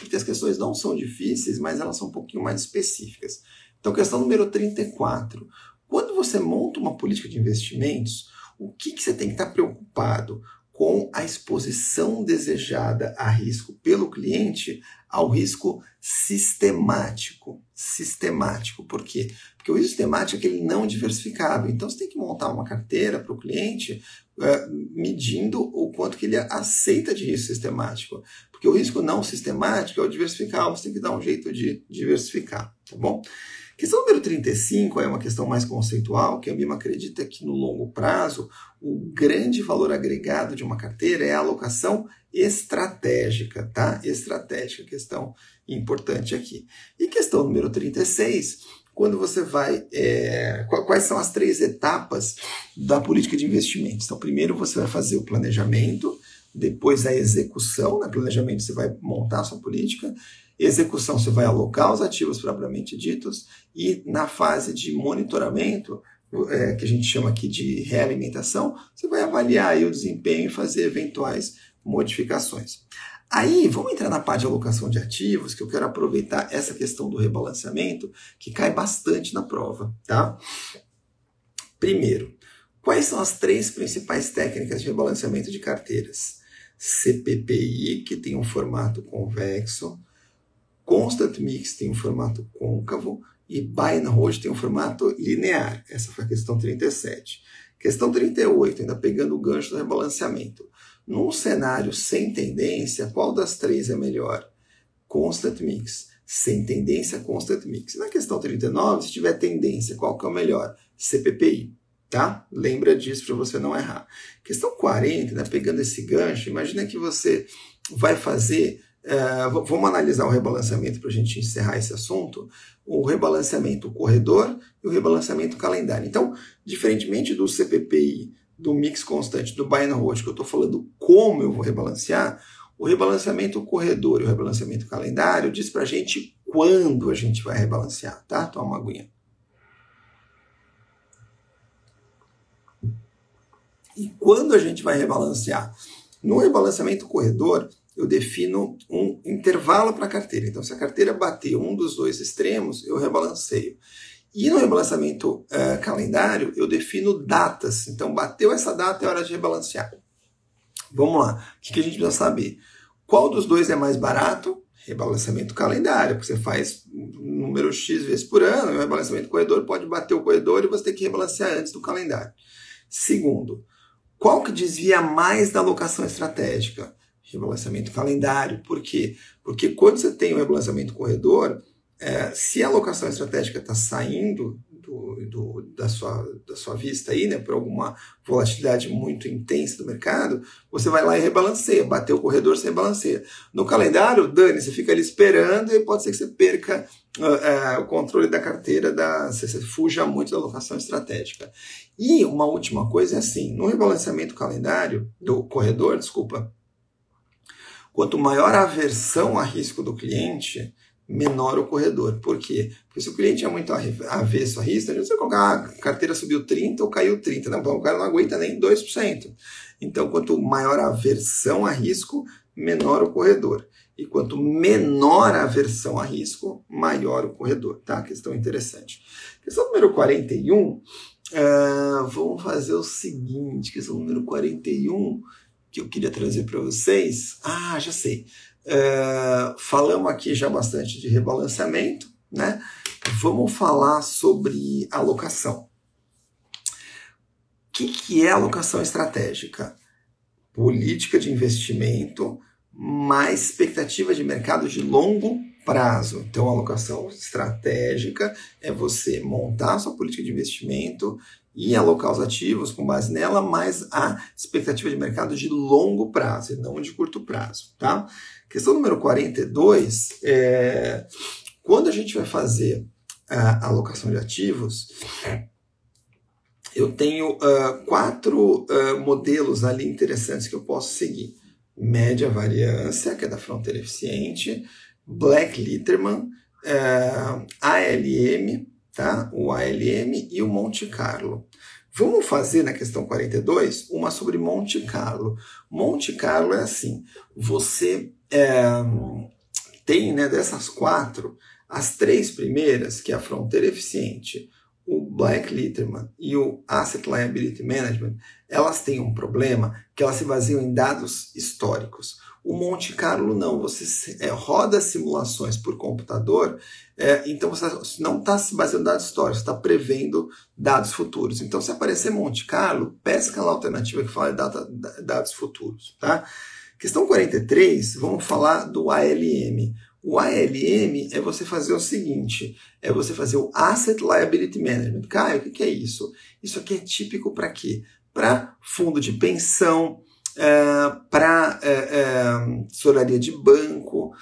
porque as questões não são difíceis, mas elas são um pouquinho mais específicas. Então, questão número 34. Quando você monta uma política de investimentos, o que, que você tem que estar preocupado? Com a exposição desejada a risco pelo cliente ao risco sistemático. Sistemático. Por quê? Porque o risco sistemático é aquele não diversificável. Então você tem que montar uma carteira para o cliente uh, medindo o quanto que ele aceita de risco sistemático. Porque o risco não sistemático é o diversificável. Você tem que dar um jeito de diversificar. Tá bom? Questão número 35 é uma questão mais conceitual, que a BIMA acredita que no longo prazo o grande valor agregado de uma carteira é a alocação estratégica, tá? Estratégica, questão importante aqui. E questão número 36, quando você vai. É, quais são as três etapas da política de investimentos? Então, primeiro você vai fazer o planejamento, depois a execução, né? planejamento você vai montar a sua política, execução você vai alocar os ativos propriamente ditos, e na fase de monitoramento, é, que a gente chama aqui de realimentação, você vai avaliar o desempenho e fazer eventuais modificações. Aí, vamos entrar na parte de alocação de ativos, que eu quero aproveitar essa questão do rebalanceamento, que cai bastante na prova, tá? Primeiro, quais são as três principais técnicas de rebalanceamento de carteiras? CPPI, que tem um formato convexo, Constant Mix tem um formato côncavo e Buy and Hold tem um formato linear. Essa foi a questão 37. Questão 38, ainda pegando o gancho do rebalanceamento. Num cenário sem tendência, qual das três é melhor? Constant Mix. Sem tendência, Constant Mix. Na questão 39, se tiver tendência, qual que é o melhor? CPPI. Tá? Lembra disso para você não errar. Questão 40, né, pegando esse gancho, imagina que você vai fazer Uh, vamos analisar o rebalanceamento para a gente encerrar esse assunto. O rebalanceamento corredor e o rebalanceamento calendário. Então, diferentemente do CPPI, do mix constante, do buy and hold, que eu estou falando como eu vou rebalancear, o rebalanceamento corredor e o rebalanceamento calendário diz para a gente quando a gente vai rebalancear, tá? Toma uma aguinha. E quando a gente vai rebalancear? No rebalanceamento corredor, eu defino um intervalo para a carteira. Então, se a carteira bater um dos dois extremos, eu rebalanceio. E no rebalanceamento uh, calendário, eu defino datas. Então, bateu essa data, é hora de rebalancear. Vamos lá. O que, que a gente precisa saber? Qual dos dois é mais barato? Rebalanceamento calendário, porque você faz um número X vezes por ano, e o rebalanceamento corredor pode bater o corredor e você tem que rebalancear antes do calendário. Segundo, qual que desvia mais da alocação estratégica? Rebalanceamento calendário. Por quê? Porque quando você tem o rebalanceamento corredor, é, se a alocação estratégica está saindo do, do, da, sua, da sua vista aí, né, por alguma volatilidade muito intensa do mercado, você vai lá e rebalanceia, bateu o corredor, você rebalanceia. No calendário, dane, você fica ali esperando e pode ser que você perca uh, uh, o controle da carteira, da, você, você fuja muito da alocação estratégica. E uma última coisa é assim, no rebalanceamento calendário, do corredor, desculpa, quanto maior a aversão a risco do cliente, menor o corredor. Por quê? Porque se o cliente é muito avesso a risco, você colocar ah, a carteira subiu 30 ou caiu 30. Não, o cara não aguenta nem 2%. Então, quanto maior a aversão a risco, menor o corredor. E quanto menor a aversão a risco, maior o corredor. Tá? Questão interessante. Questão número 41. Uh, ah, vamos fazer o seguinte: questão número 41 que eu queria trazer para vocês. Ah, já sei. É, falamos aqui já bastante de rebalanceamento, né? Vamos falar sobre alocação. O que, que é alocação estratégica? Política de investimento mais expectativa de mercado de longo prazo. Então, alocação estratégica é você montar sua política de investimento e alocar os ativos com base nela, mas a expectativa de mercado de longo prazo e não de curto prazo, tá? Questão número 42 é quando a gente vai fazer a alocação de ativos, eu tenho uh, quatro uh, modelos ali interessantes que eu posso seguir. Média variância, que é da fronteira eficiente, Black Litterman, uh, ALM, tá? o ALM e o Monte Carlo. Vamos fazer na questão 42 uma sobre Monte Carlo. Monte Carlo é assim: você é, tem né, dessas quatro, as três primeiras, que é a fronteira eficiente, o Black Litterman e o Asset Liability Management, elas têm um problema que elas se baseiam em dados históricos. O Monte Carlo não, você é, roda simulações por computador, é, então você não está se baseando em dados históricos, está prevendo dados futuros. Então, se aparecer Monte Carlo, pesca lá a alternativa que fala de data, dados futuros. Tá? Questão 43, vamos falar do ALM. O ALM é você fazer o seguinte: é você fazer o Asset Liability Management. Caio, o que é isso? Isso aqui é típico para quê? Para fundo de pensão, para é, tesouraria de banco,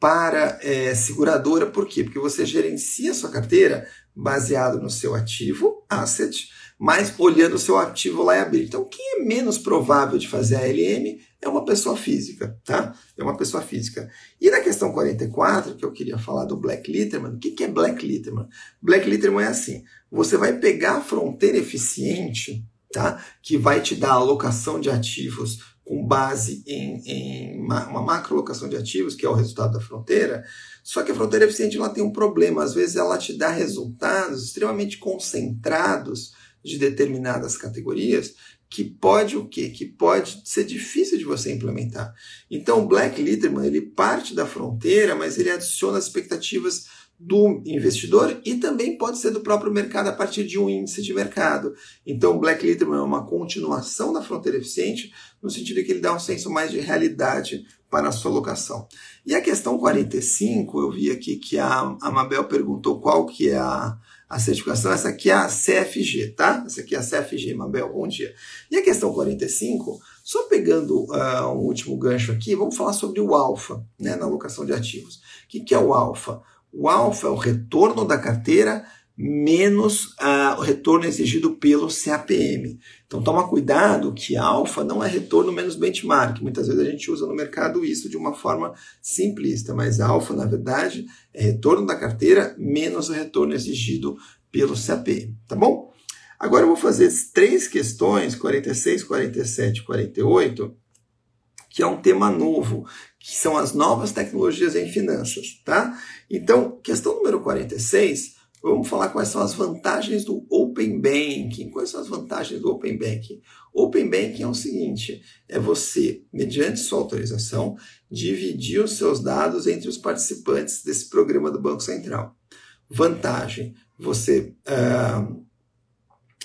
para é, seguradora. Por quê? Porque você gerencia a sua carteira baseado no seu ativo, asset, mas olhando o seu ativo liability. Então, quem é menos provável de fazer a LM é uma pessoa física, tá? É uma pessoa física. E na questão 44, que eu queria falar do Black Litterman, o que, que é Black Litterman? Black Litterman é assim, você vai pegar a fronteira eficiente, tá? Que vai te dar alocação de ativos com base em, em uma, macro alocação de ativos, que é o resultado da fronteira, só que a fronteira eficiente ela tem um problema, às vezes ela te dá resultados extremamente concentrados de determinadas categorias que pode o quê? Que pode ser difícil de você implementar. Então, o Black Litterman, ele parte da fronteira, mas ele adiciona as expectativas do investidor e também pode ser do próprio mercado a partir de um índice de mercado. Então, o Black Litterman é uma continuação da fronteira eficiente, no sentido que ele dá um senso mais de realidade para a sua locação. E a questão 45, eu vi aqui que a, a Mabel perguntou qual que é a, a certificação, essa aqui é a CFG, tá? Essa aqui é a CFG, Mabel, bom dia. E a questão 45, só pegando uh, um último gancho aqui, vamos falar sobre o alfa, né, na alocação de ativos. O que, que é o alfa? O alfa é o retorno da carteira menos uh, o retorno exigido pelo CAPM. Então toma cuidado que alfa não é retorno menos benchmark. Muitas vezes a gente usa no mercado isso de uma forma simplista, mas alfa, na verdade, é retorno da carteira menos o retorno exigido pelo CAPM, tá bom? Agora eu vou fazer três questões, 46, 47 e 48, que é um tema novo, que são as novas tecnologias em finanças, tá? Então, questão número 46, vamos falar quais são as vantagens do Open Banking. Quais são as vantagens do Open Banking? Open Banking é o seguinte: é você, mediante sua autorização, dividir os seus dados entre os participantes desse programa do Banco Central. Vantagem: você uh,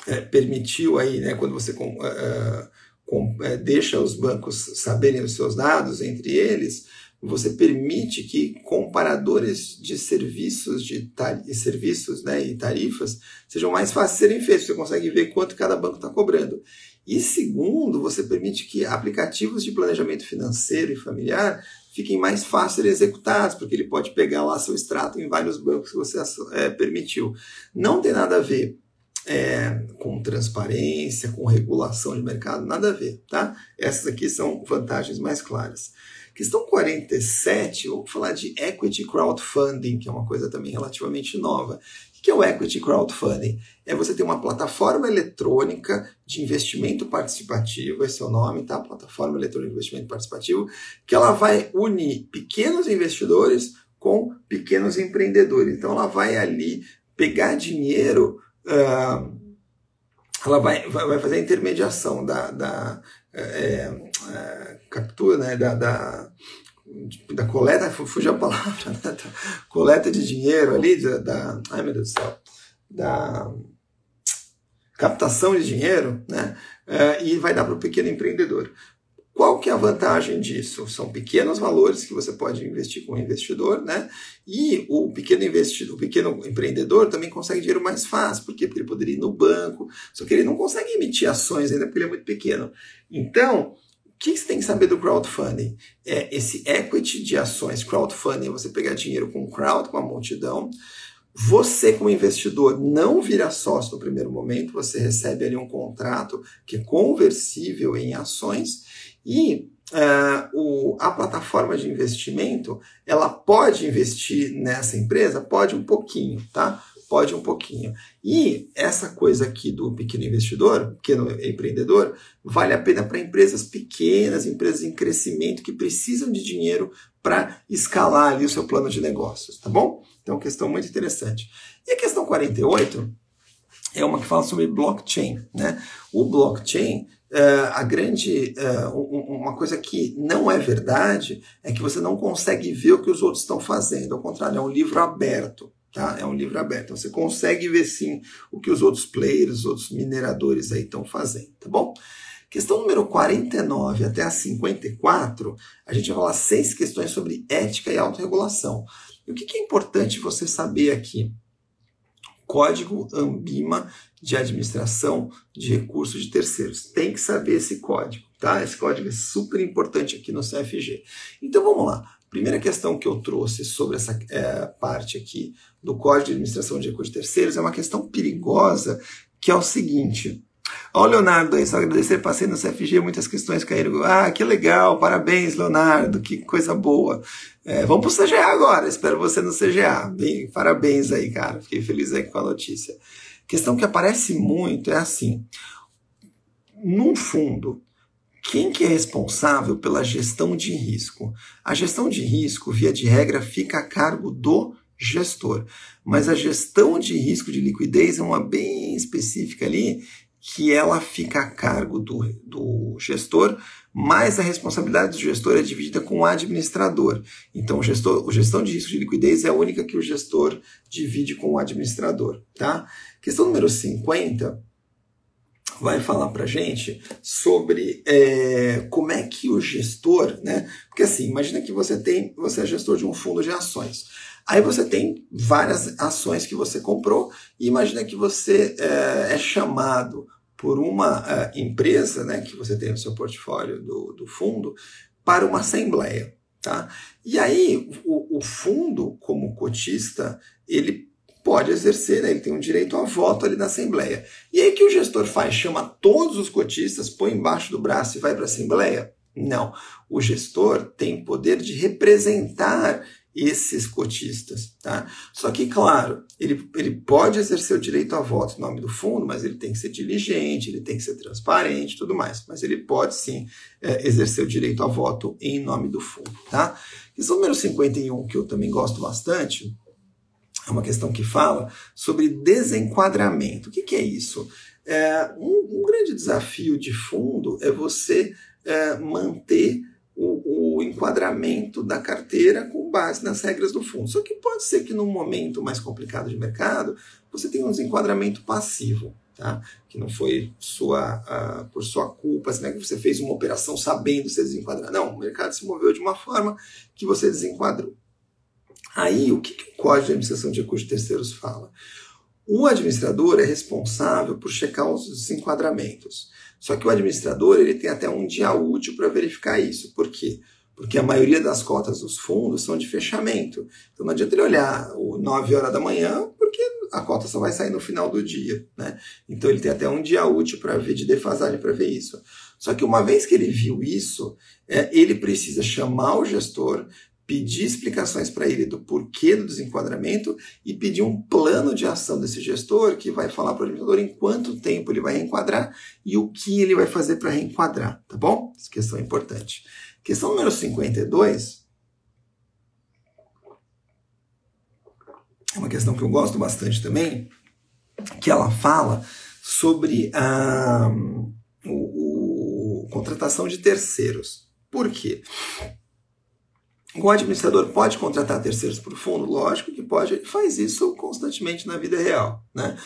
é, permitiu aí, né, quando você uh, com, uh, deixa os bancos saberem os seus dados entre eles, você permite que comparadores de serviços de, serviços né, e tarifas sejam mais fáceis de serem feitos. Você consegue ver quanto cada banco está cobrando. E segundo, você permite que aplicativos de planejamento financeiro e familiar fiquem mais fáceis de executados, porque ele pode pegar lá seu extrato em vários bancos que você é, permitiu. Não tem nada a ver é, com transparência, com regulação de mercado, nada a ver, tá? Essas aqui são vantagens mais claras. Questão 47, vamos falar de equity crowdfunding, que é uma coisa também relativamente nova. O que é o equity crowdfunding? É você ter uma plataforma eletrônica de investimento participativo, esse é o nome, tá? Plataforma eletrônica de investimento participativo, que ela vai unir pequenos investidores com pequenos empreendedores. Então ela vai ali pegar dinheiro ela vai, vai fazer a intermediação da, da é, é, captura, né, da, da, da coleta, fugiu a palavra, (laughs) né, da coleta de dinheiro ali, da, da, ai meu Deus do céu, da captação de dinheiro, né, é, e vai dar para o pequeno empreendedor. Qual que é a vantagem disso? São pequenos valores que você pode investir com o investidor, né? E o pequeno investidor, o pequeno empreendedor também consegue dinheiro mais fácil, por quê? Porque ele poderia ir no banco, só que ele não consegue emitir ações ainda porque ele é muito pequeno. Então, o que você tem que saber do crowdfunding? É esse equity de ações. Crowdfunding é você pegar dinheiro com crowd, com a multidão. Você, como investidor, não vira sócio no primeiro momento, você recebe ali um contrato que é conversível em ações e uh, o, a plataforma de investimento, ela pode investir nessa empresa? Pode um pouquinho, tá? Pode um pouquinho. E essa coisa aqui do pequeno investidor, pequeno empreendedor, vale a pena para empresas pequenas, empresas em crescimento que precisam de dinheiro para escalar ali o seu plano de negócios, tá bom? Então, questão muito interessante. E a questão 48 é uma que fala sobre blockchain, né? O blockchain a grande uh, uma coisa que não é verdade é que você não consegue ver o que os outros estão fazendo. Ao contrário, é um livro aberto. Tá? É um livro aberto. Então, você consegue ver sim o que os outros players, os outros mineradores aí estão fazendo, tá bom? Questão número 49 até a 54, a gente vai falar seis questões sobre ética e autorregulação. E o que, que é importante você saber aqui? Código Ambima de Administração de Recursos de Terceiros. Tem que saber esse código, tá? Esse código é super importante aqui no CFG. Então vamos lá. Primeira questão que eu trouxe sobre essa é, parte aqui do Código de Administração de Recursos de Terceiros é uma questão perigosa, que é o seguinte. Ó, Leonardo, aí só agradecer, passei no CFG, muitas questões caíram. Ah, que legal, parabéns, Leonardo, que coisa boa. É, vamos pro CGA agora, espero você no CGA. Bem, parabéns aí, cara, fiquei feliz aí com a notícia. Questão que aparece muito é assim: num fundo, quem que é responsável pela gestão de risco? A gestão de risco, via de regra, fica a cargo do gestor. Mas a gestão de risco de liquidez é uma bem específica ali que ela fica a cargo do, do gestor, mas a responsabilidade do gestor é dividida com o administrador. Então, o gestor, o gestão de risco de liquidez é a única que o gestor divide com o administrador. Tá? Questão número 50 vai falar para gente sobre é, como é que o gestor, né? Porque assim, imagina que você tem, você é gestor de um fundo de ações. Aí você tem várias ações que você comprou e imagina que você é, é chamado por uma uh, empresa né, que você tem no seu portfólio do, do fundo para uma assembleia. Tá? E aí o, o fundo, como cotista, ele pode exercer, né, ele tem um direito a voto ali na Assembleia. E aí que o gestor faz? Chama todos os cotistas, põe embaixo do braço e vai para a Assembleia? Não. O gestor tem poder de representar esses cotistas, tá? Só que, claro, ele, ele pode exercer o direito a voto em nome do fundo, mas ele tem que ser diligente, ele tem que ser transparente tudo mais. Mas ele pode sim é, exercer o direito a voto em nome do fundo, tá? Questão número 51, que eu também gosto bastante, é uma questão que fala sobre desenquadramento. O que, que é isso? É, um, um, grande desafio de fundo é você é, manter o, enquadramento da carteira com base nas regras do fundo. Só que pode ser que num momento mais complicado de mercado você tenha um desenquadramento passivo. Tá? Que não foi sua, uh, por sua culpa, assim, né? que você fez uma operação sabendo se desenquadrar. Não, o mercado se moveu de uma forma que você desenquadrou. Aí, o que, que o Código de Administração de Recursos Terceiros fala? O administrador é responsável por checar os desenquadramentos. Só que o administrador ele tem até um dia útil para verificar isso. Por quê? Porque a maioria das cotas dos fundos são de fechamento. Então não adianta ele olhar o 9 horas da manhã, porque a cota só vai sair no final do dia. Né? Então ele tem até um dia útil para ver de defasagem para ver isso. Só que uma vez que ele viu isso, é, ele precisa chamar o gestor, pedir explicações para ele do porquê do desenquadramento e pedir um plano de ação desse gestor que vai falar para o administrador em quanto tempo ele vai reenquadrar e o que ele vai fazer para reenquadrar, tá bom? Essa questão é importante. Questão número 52 é uma questão que eu gosto bastante também, que ela fala sobre a, o, o contratação de terceiros. Por quê? O administrador pode contratar terceiros o fundo? Lógico que pode, ele faz isso constantemente na vida real. Né?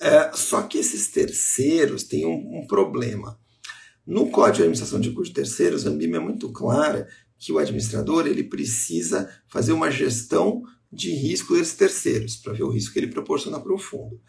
É, só que esses terceiros têm um, um, problema. No Código de Administração de Custos Terceiros, a ANBIM é muito clara que o administrador ele precisa fazer uma gestão de risco desses terceiros, para ver o risco que ele proporciona para o fundo.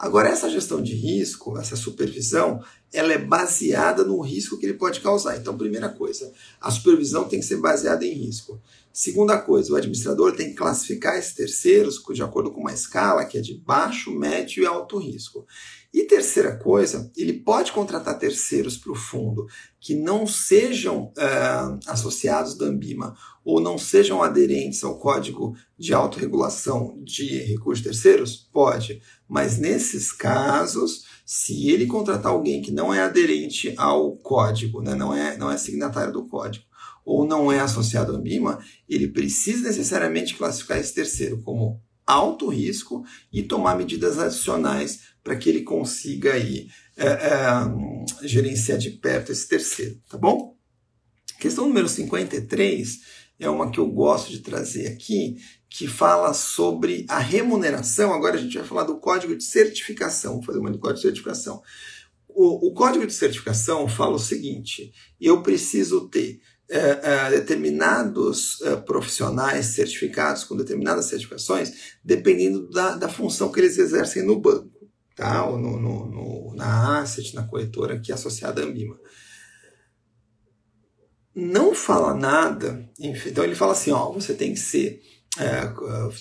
Agora, essa gestão de risco, essa supervisão, ela é baseada no risco que ele pode causar. Então, primeira coisa, a supervisão tem que ser baseada em risco. Segunda coisa, o administrador tem que classificar esses terceiros de acordo com uma escala que é de baixo, médio e alto risco. E terceira coisa, ele pode contratar terceiros para o fundo que não sejam uh, associados da Ambima ou não sejam aderentes ao Código de Autorregulação de Recursos Terceiros? Pode. Mas nesses casos, se ele contratar alguém que não é aderente ao código, né, não, é, não é signatário do código, ou não é associado à Ambima, ele precisa necessariamente classificar esse terceiro como alto risco e tomar medidas adicionais para que ele consiga aí, é, é, gerenciar de perto esse terceiro, tá bom? Questão número 53 é uma que eu gosto de trazer aqui, que fala sobre a remuneração. Agora a gente vai falar do código de certificação, vou fazer uma do código de certificação. O, o código de certificação fala o seguinte: eu preciso ter é, é, determinados é, profissionais certificados com determinadas certificações, dependendo da, da função que eles exercem no banco tá? ou no, no, no, na asset, na corretora que é associada à Ambima. Não fala nada, então ele fala assim, ó, você tem que ser,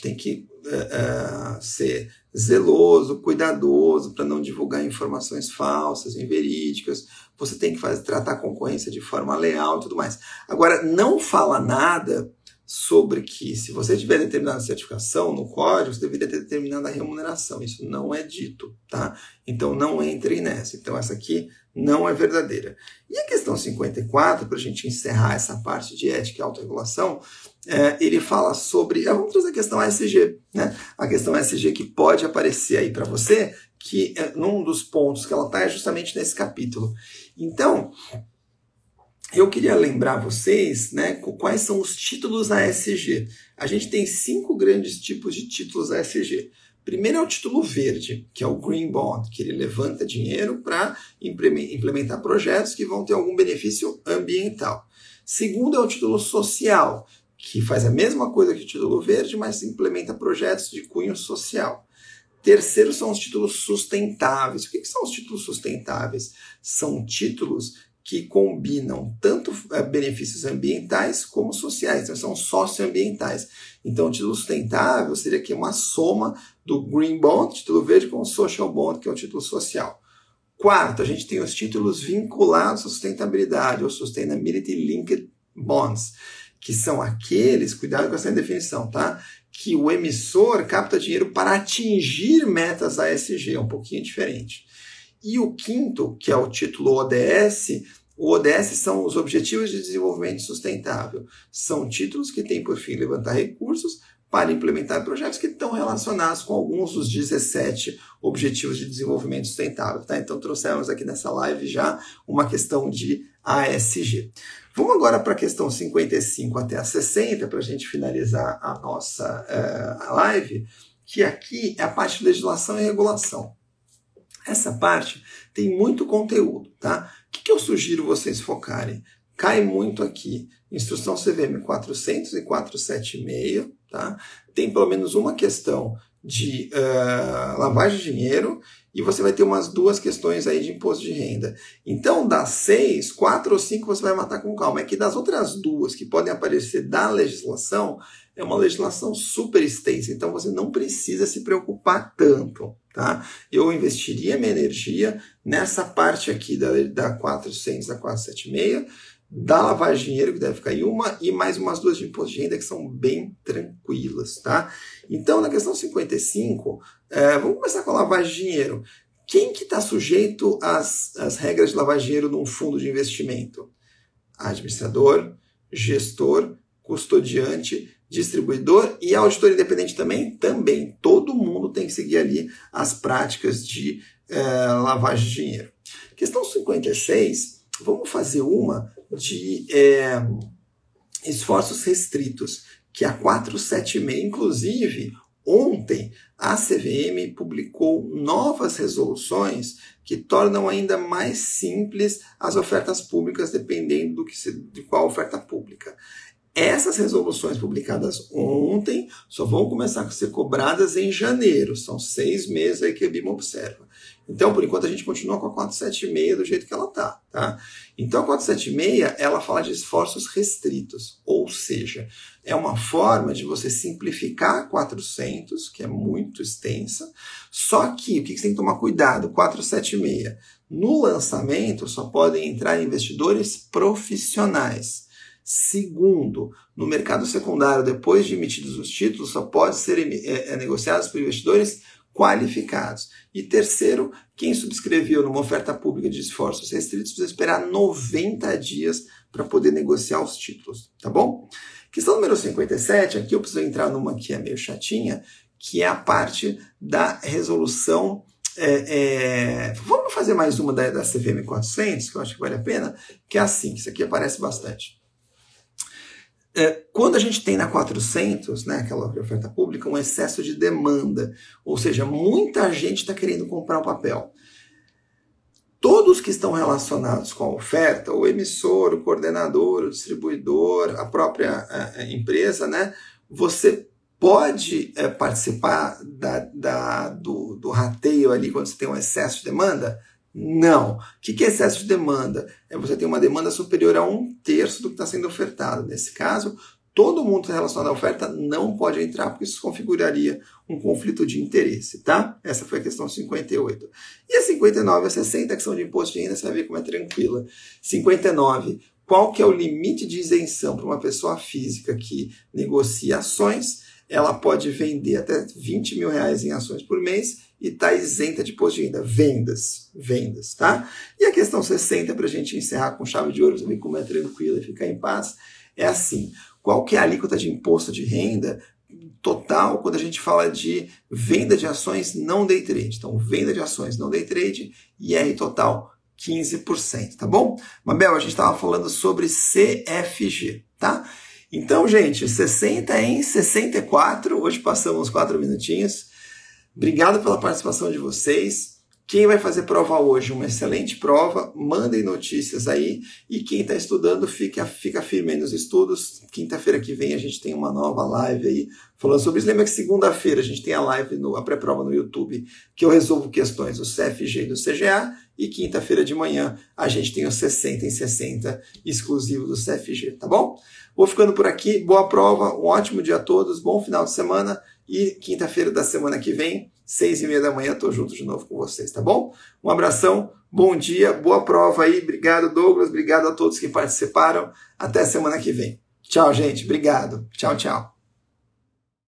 tem que é, é, ser zeloso, cuidadoso para não divulgar informações falsas, inverídicas. Você tem que fazer, tratar a concorrência de forma leal e tudo mais. Agora, não fala nada sobre que se você tiver determinada certificação no código, você deveria ter determinada remuneração. Isso não é dito, tá? Então não entrem nessa. Então essa aqui não é verdadeira. E a questão 54, para a gente encerrar essa parte de ética e autorregulação, é, ele fala sobre. Vamos trazer a questão SG, né? A questão SG que pode aparecer aí para você, que é, num dos pontos que ela está é justamente nesse capítulo. Então, eu queria lembrar vocês né, quais são os títulos ASG. A gente tem cinco grandes tipos de títulos ASG. Primeiro é o título verde, que é o Green Bond, que ele levanta dinheiro para implementar projetos que vão ter algum benefício ambiental. Segundo é o título social, que faz a mesma coisa que o título verde, mas implementa projetos de cunho social. Terceiro são os títulos sustentáveis. O que, que são os títulos sustentáveis? São títulos que combinam tanto eh, benefícios ambientais como sociais, então são socioambientais. Então, o título sustentável seria aqui uma soma do Green Bond, título verde, com o Social Bond, que é o título social. Quarto, a gente tem os títulos vinculados à sustentabilidade, ou Sustainability Linked Bonds, que são aqueles, cuidado com essa definição, tá? Que o emissor capta dinheiro para atingir metas ASG, é um pouquinho diferente. E o quinto, que é o título ODS, o ODS são os Objetivos de Desenvolvimento Sustentável. São títulos que têm por fim levantar recursos para implementar projetos que estão relacionados com alguns dos 17 Objetivos de Desenvolvimento Sustentável. Tá? Então, trouxemos aqui nessa live já uma questão de ASG. Vamos agora para a questão 55 até a 60, para a gente finalizar a nossa uh, live, que aqui é a parte de legislação e regulação. Essa parte tem muito conteúdo, tá? O que, que eu sugiro vocês focarem? Cai muito aqui. Instrução CVM 400 e 476, tá? Tem pelo menos uma questão de uh, lavagem de dinheiro e você vai ter umas duas questões aí de imposto de renda. Então, das seis, quatro ou cinco você vai matar com calma. É que das outras duas que podem aparecer da legislação, é uma legislação super extensa, então você não precisa se preocupar tanto, tá? Eu investiria minha energia nessa parte aqui da, da 400, da 476, da lavagem de dinheiro, que deve cair uma, e mais umas duas de imposto de renda que são bem tranquilas, tá? Então, na questão 55, é, vamos começar com a lavagem de dinheiro. Quem que está sujeito às, às regras de lavagem de dinheiro num fundo de investimento? Administrador, gestor, custodiante, distribuidor e auditor independente também? Também. Todo mundo tem que seguir ali as práticas de é, lavagem de dinheiro. Questão 56, vamos fazer uma de é, esforços restritos, que a 476, inclusive, ontem a CVM publicou novas resoluções que tornam ainda mais simples as ofertas públicas, dependendo do que se, de qual oferta pública. Essas resoluções publicadas ontem só vão começar a ser cobradas em janeiro. São seis meses aí que a BIM observa. Então, por enquanto, a gente continua com a 476 do jeito que ela está. Tá? Então, a 476 ela fala de esforços restritos, ou seja, é uma forma de você simplificar a 400, que é muito extensa, só que o que você tem que tomar cuidado? 476. No lançamento, só podem entrar investidores profissionais. Segundo, no mercado secundário, depois de emitidos os títulos, só pode ser é, é, negociados por investidores qualificados. E terceiro, quem subscreveu numa oferta pública de esforços restritos precisa esperar 90 dias para poder negociar os títulos, tá bom? Questão número 57, aqui eu preciso entrar numa que é meio chatinha, que é a parte da resolução. É, é... Vamos fazer mais uma da, da CVM 400, que eu acho que vale a pena, que é assim, isso aqui aparece bastante. É, quando a gente tem na 400, né, aquela oferta pública, um excesso de demanda, ou seja, muita gente está querendo comprar o papel. Todos que estão relacionados com a oferta, o emissor, o coordenador, o distribuidor, a própria a, a empresa, né, você pode é, participar da, da, do, do rateio ali quando você tem um excesso de demanda? Não. O que é excesso de demanda? É você ter uma demanda superior a um terço do que está sendo ofertado. Nesse caso, todo mundo relacionado à oferta não pode entrar, porque isso configuraria um conflito de interesse, tá? Essa foi a questão 58. E a 59 a 60, que são de imposto de renda, você vai ver como é tranquila. 59. Qual que é o limite de isenção para uma pessoa física que negocia ações? Ela pode vender até 20 mil reais em ações por mês e está isenta de imposto de renda. Vendas, vendas, tá? E a questão 60, para a gente encerrar com chave de ouro, também como é tranquila e ficar em paz, é assim, qual que é a alíquota de imposto de renda total quando a gente fala de venda de ações não day trade? Então, venda de ações não day trade, IR total 15%, tá bom? Mabel, a gente estava falando sobre CFG, tá? Então, gente, 60 em 64, hoje passamos 4 minutinhos. Obrigado pela participação de vocês. Quem vai fazer prova hoje? Uma excelente prova. Mandem notícias aí. E quem está estudando, fica, fica firme nos estudos. Quinta-feira que vem a gente tem uma nova live aí falando sobre isso. Lembra que segunda-feira a gente tem a live, no, a pré-prova no YouTube, que eu resolvo questões do CFG e do CGA. E quinta-feira de manhã a gente tem o 60 em 60 exclusivo do CFG, tá bom? Vou ficando por aqui. Boa prova, um ótimo dia a todos, bom final de semana. E quinta-feira da semana que vem, seis e meia da manhã, estou junto de novo com vocês, tá bom? Um abração, bom dia, boa prova aí. Obrigado, Douglas. Obrigado a todos que participaram. Até semana que vem. Tchau, gente. Obrigado. Tchau, tchau.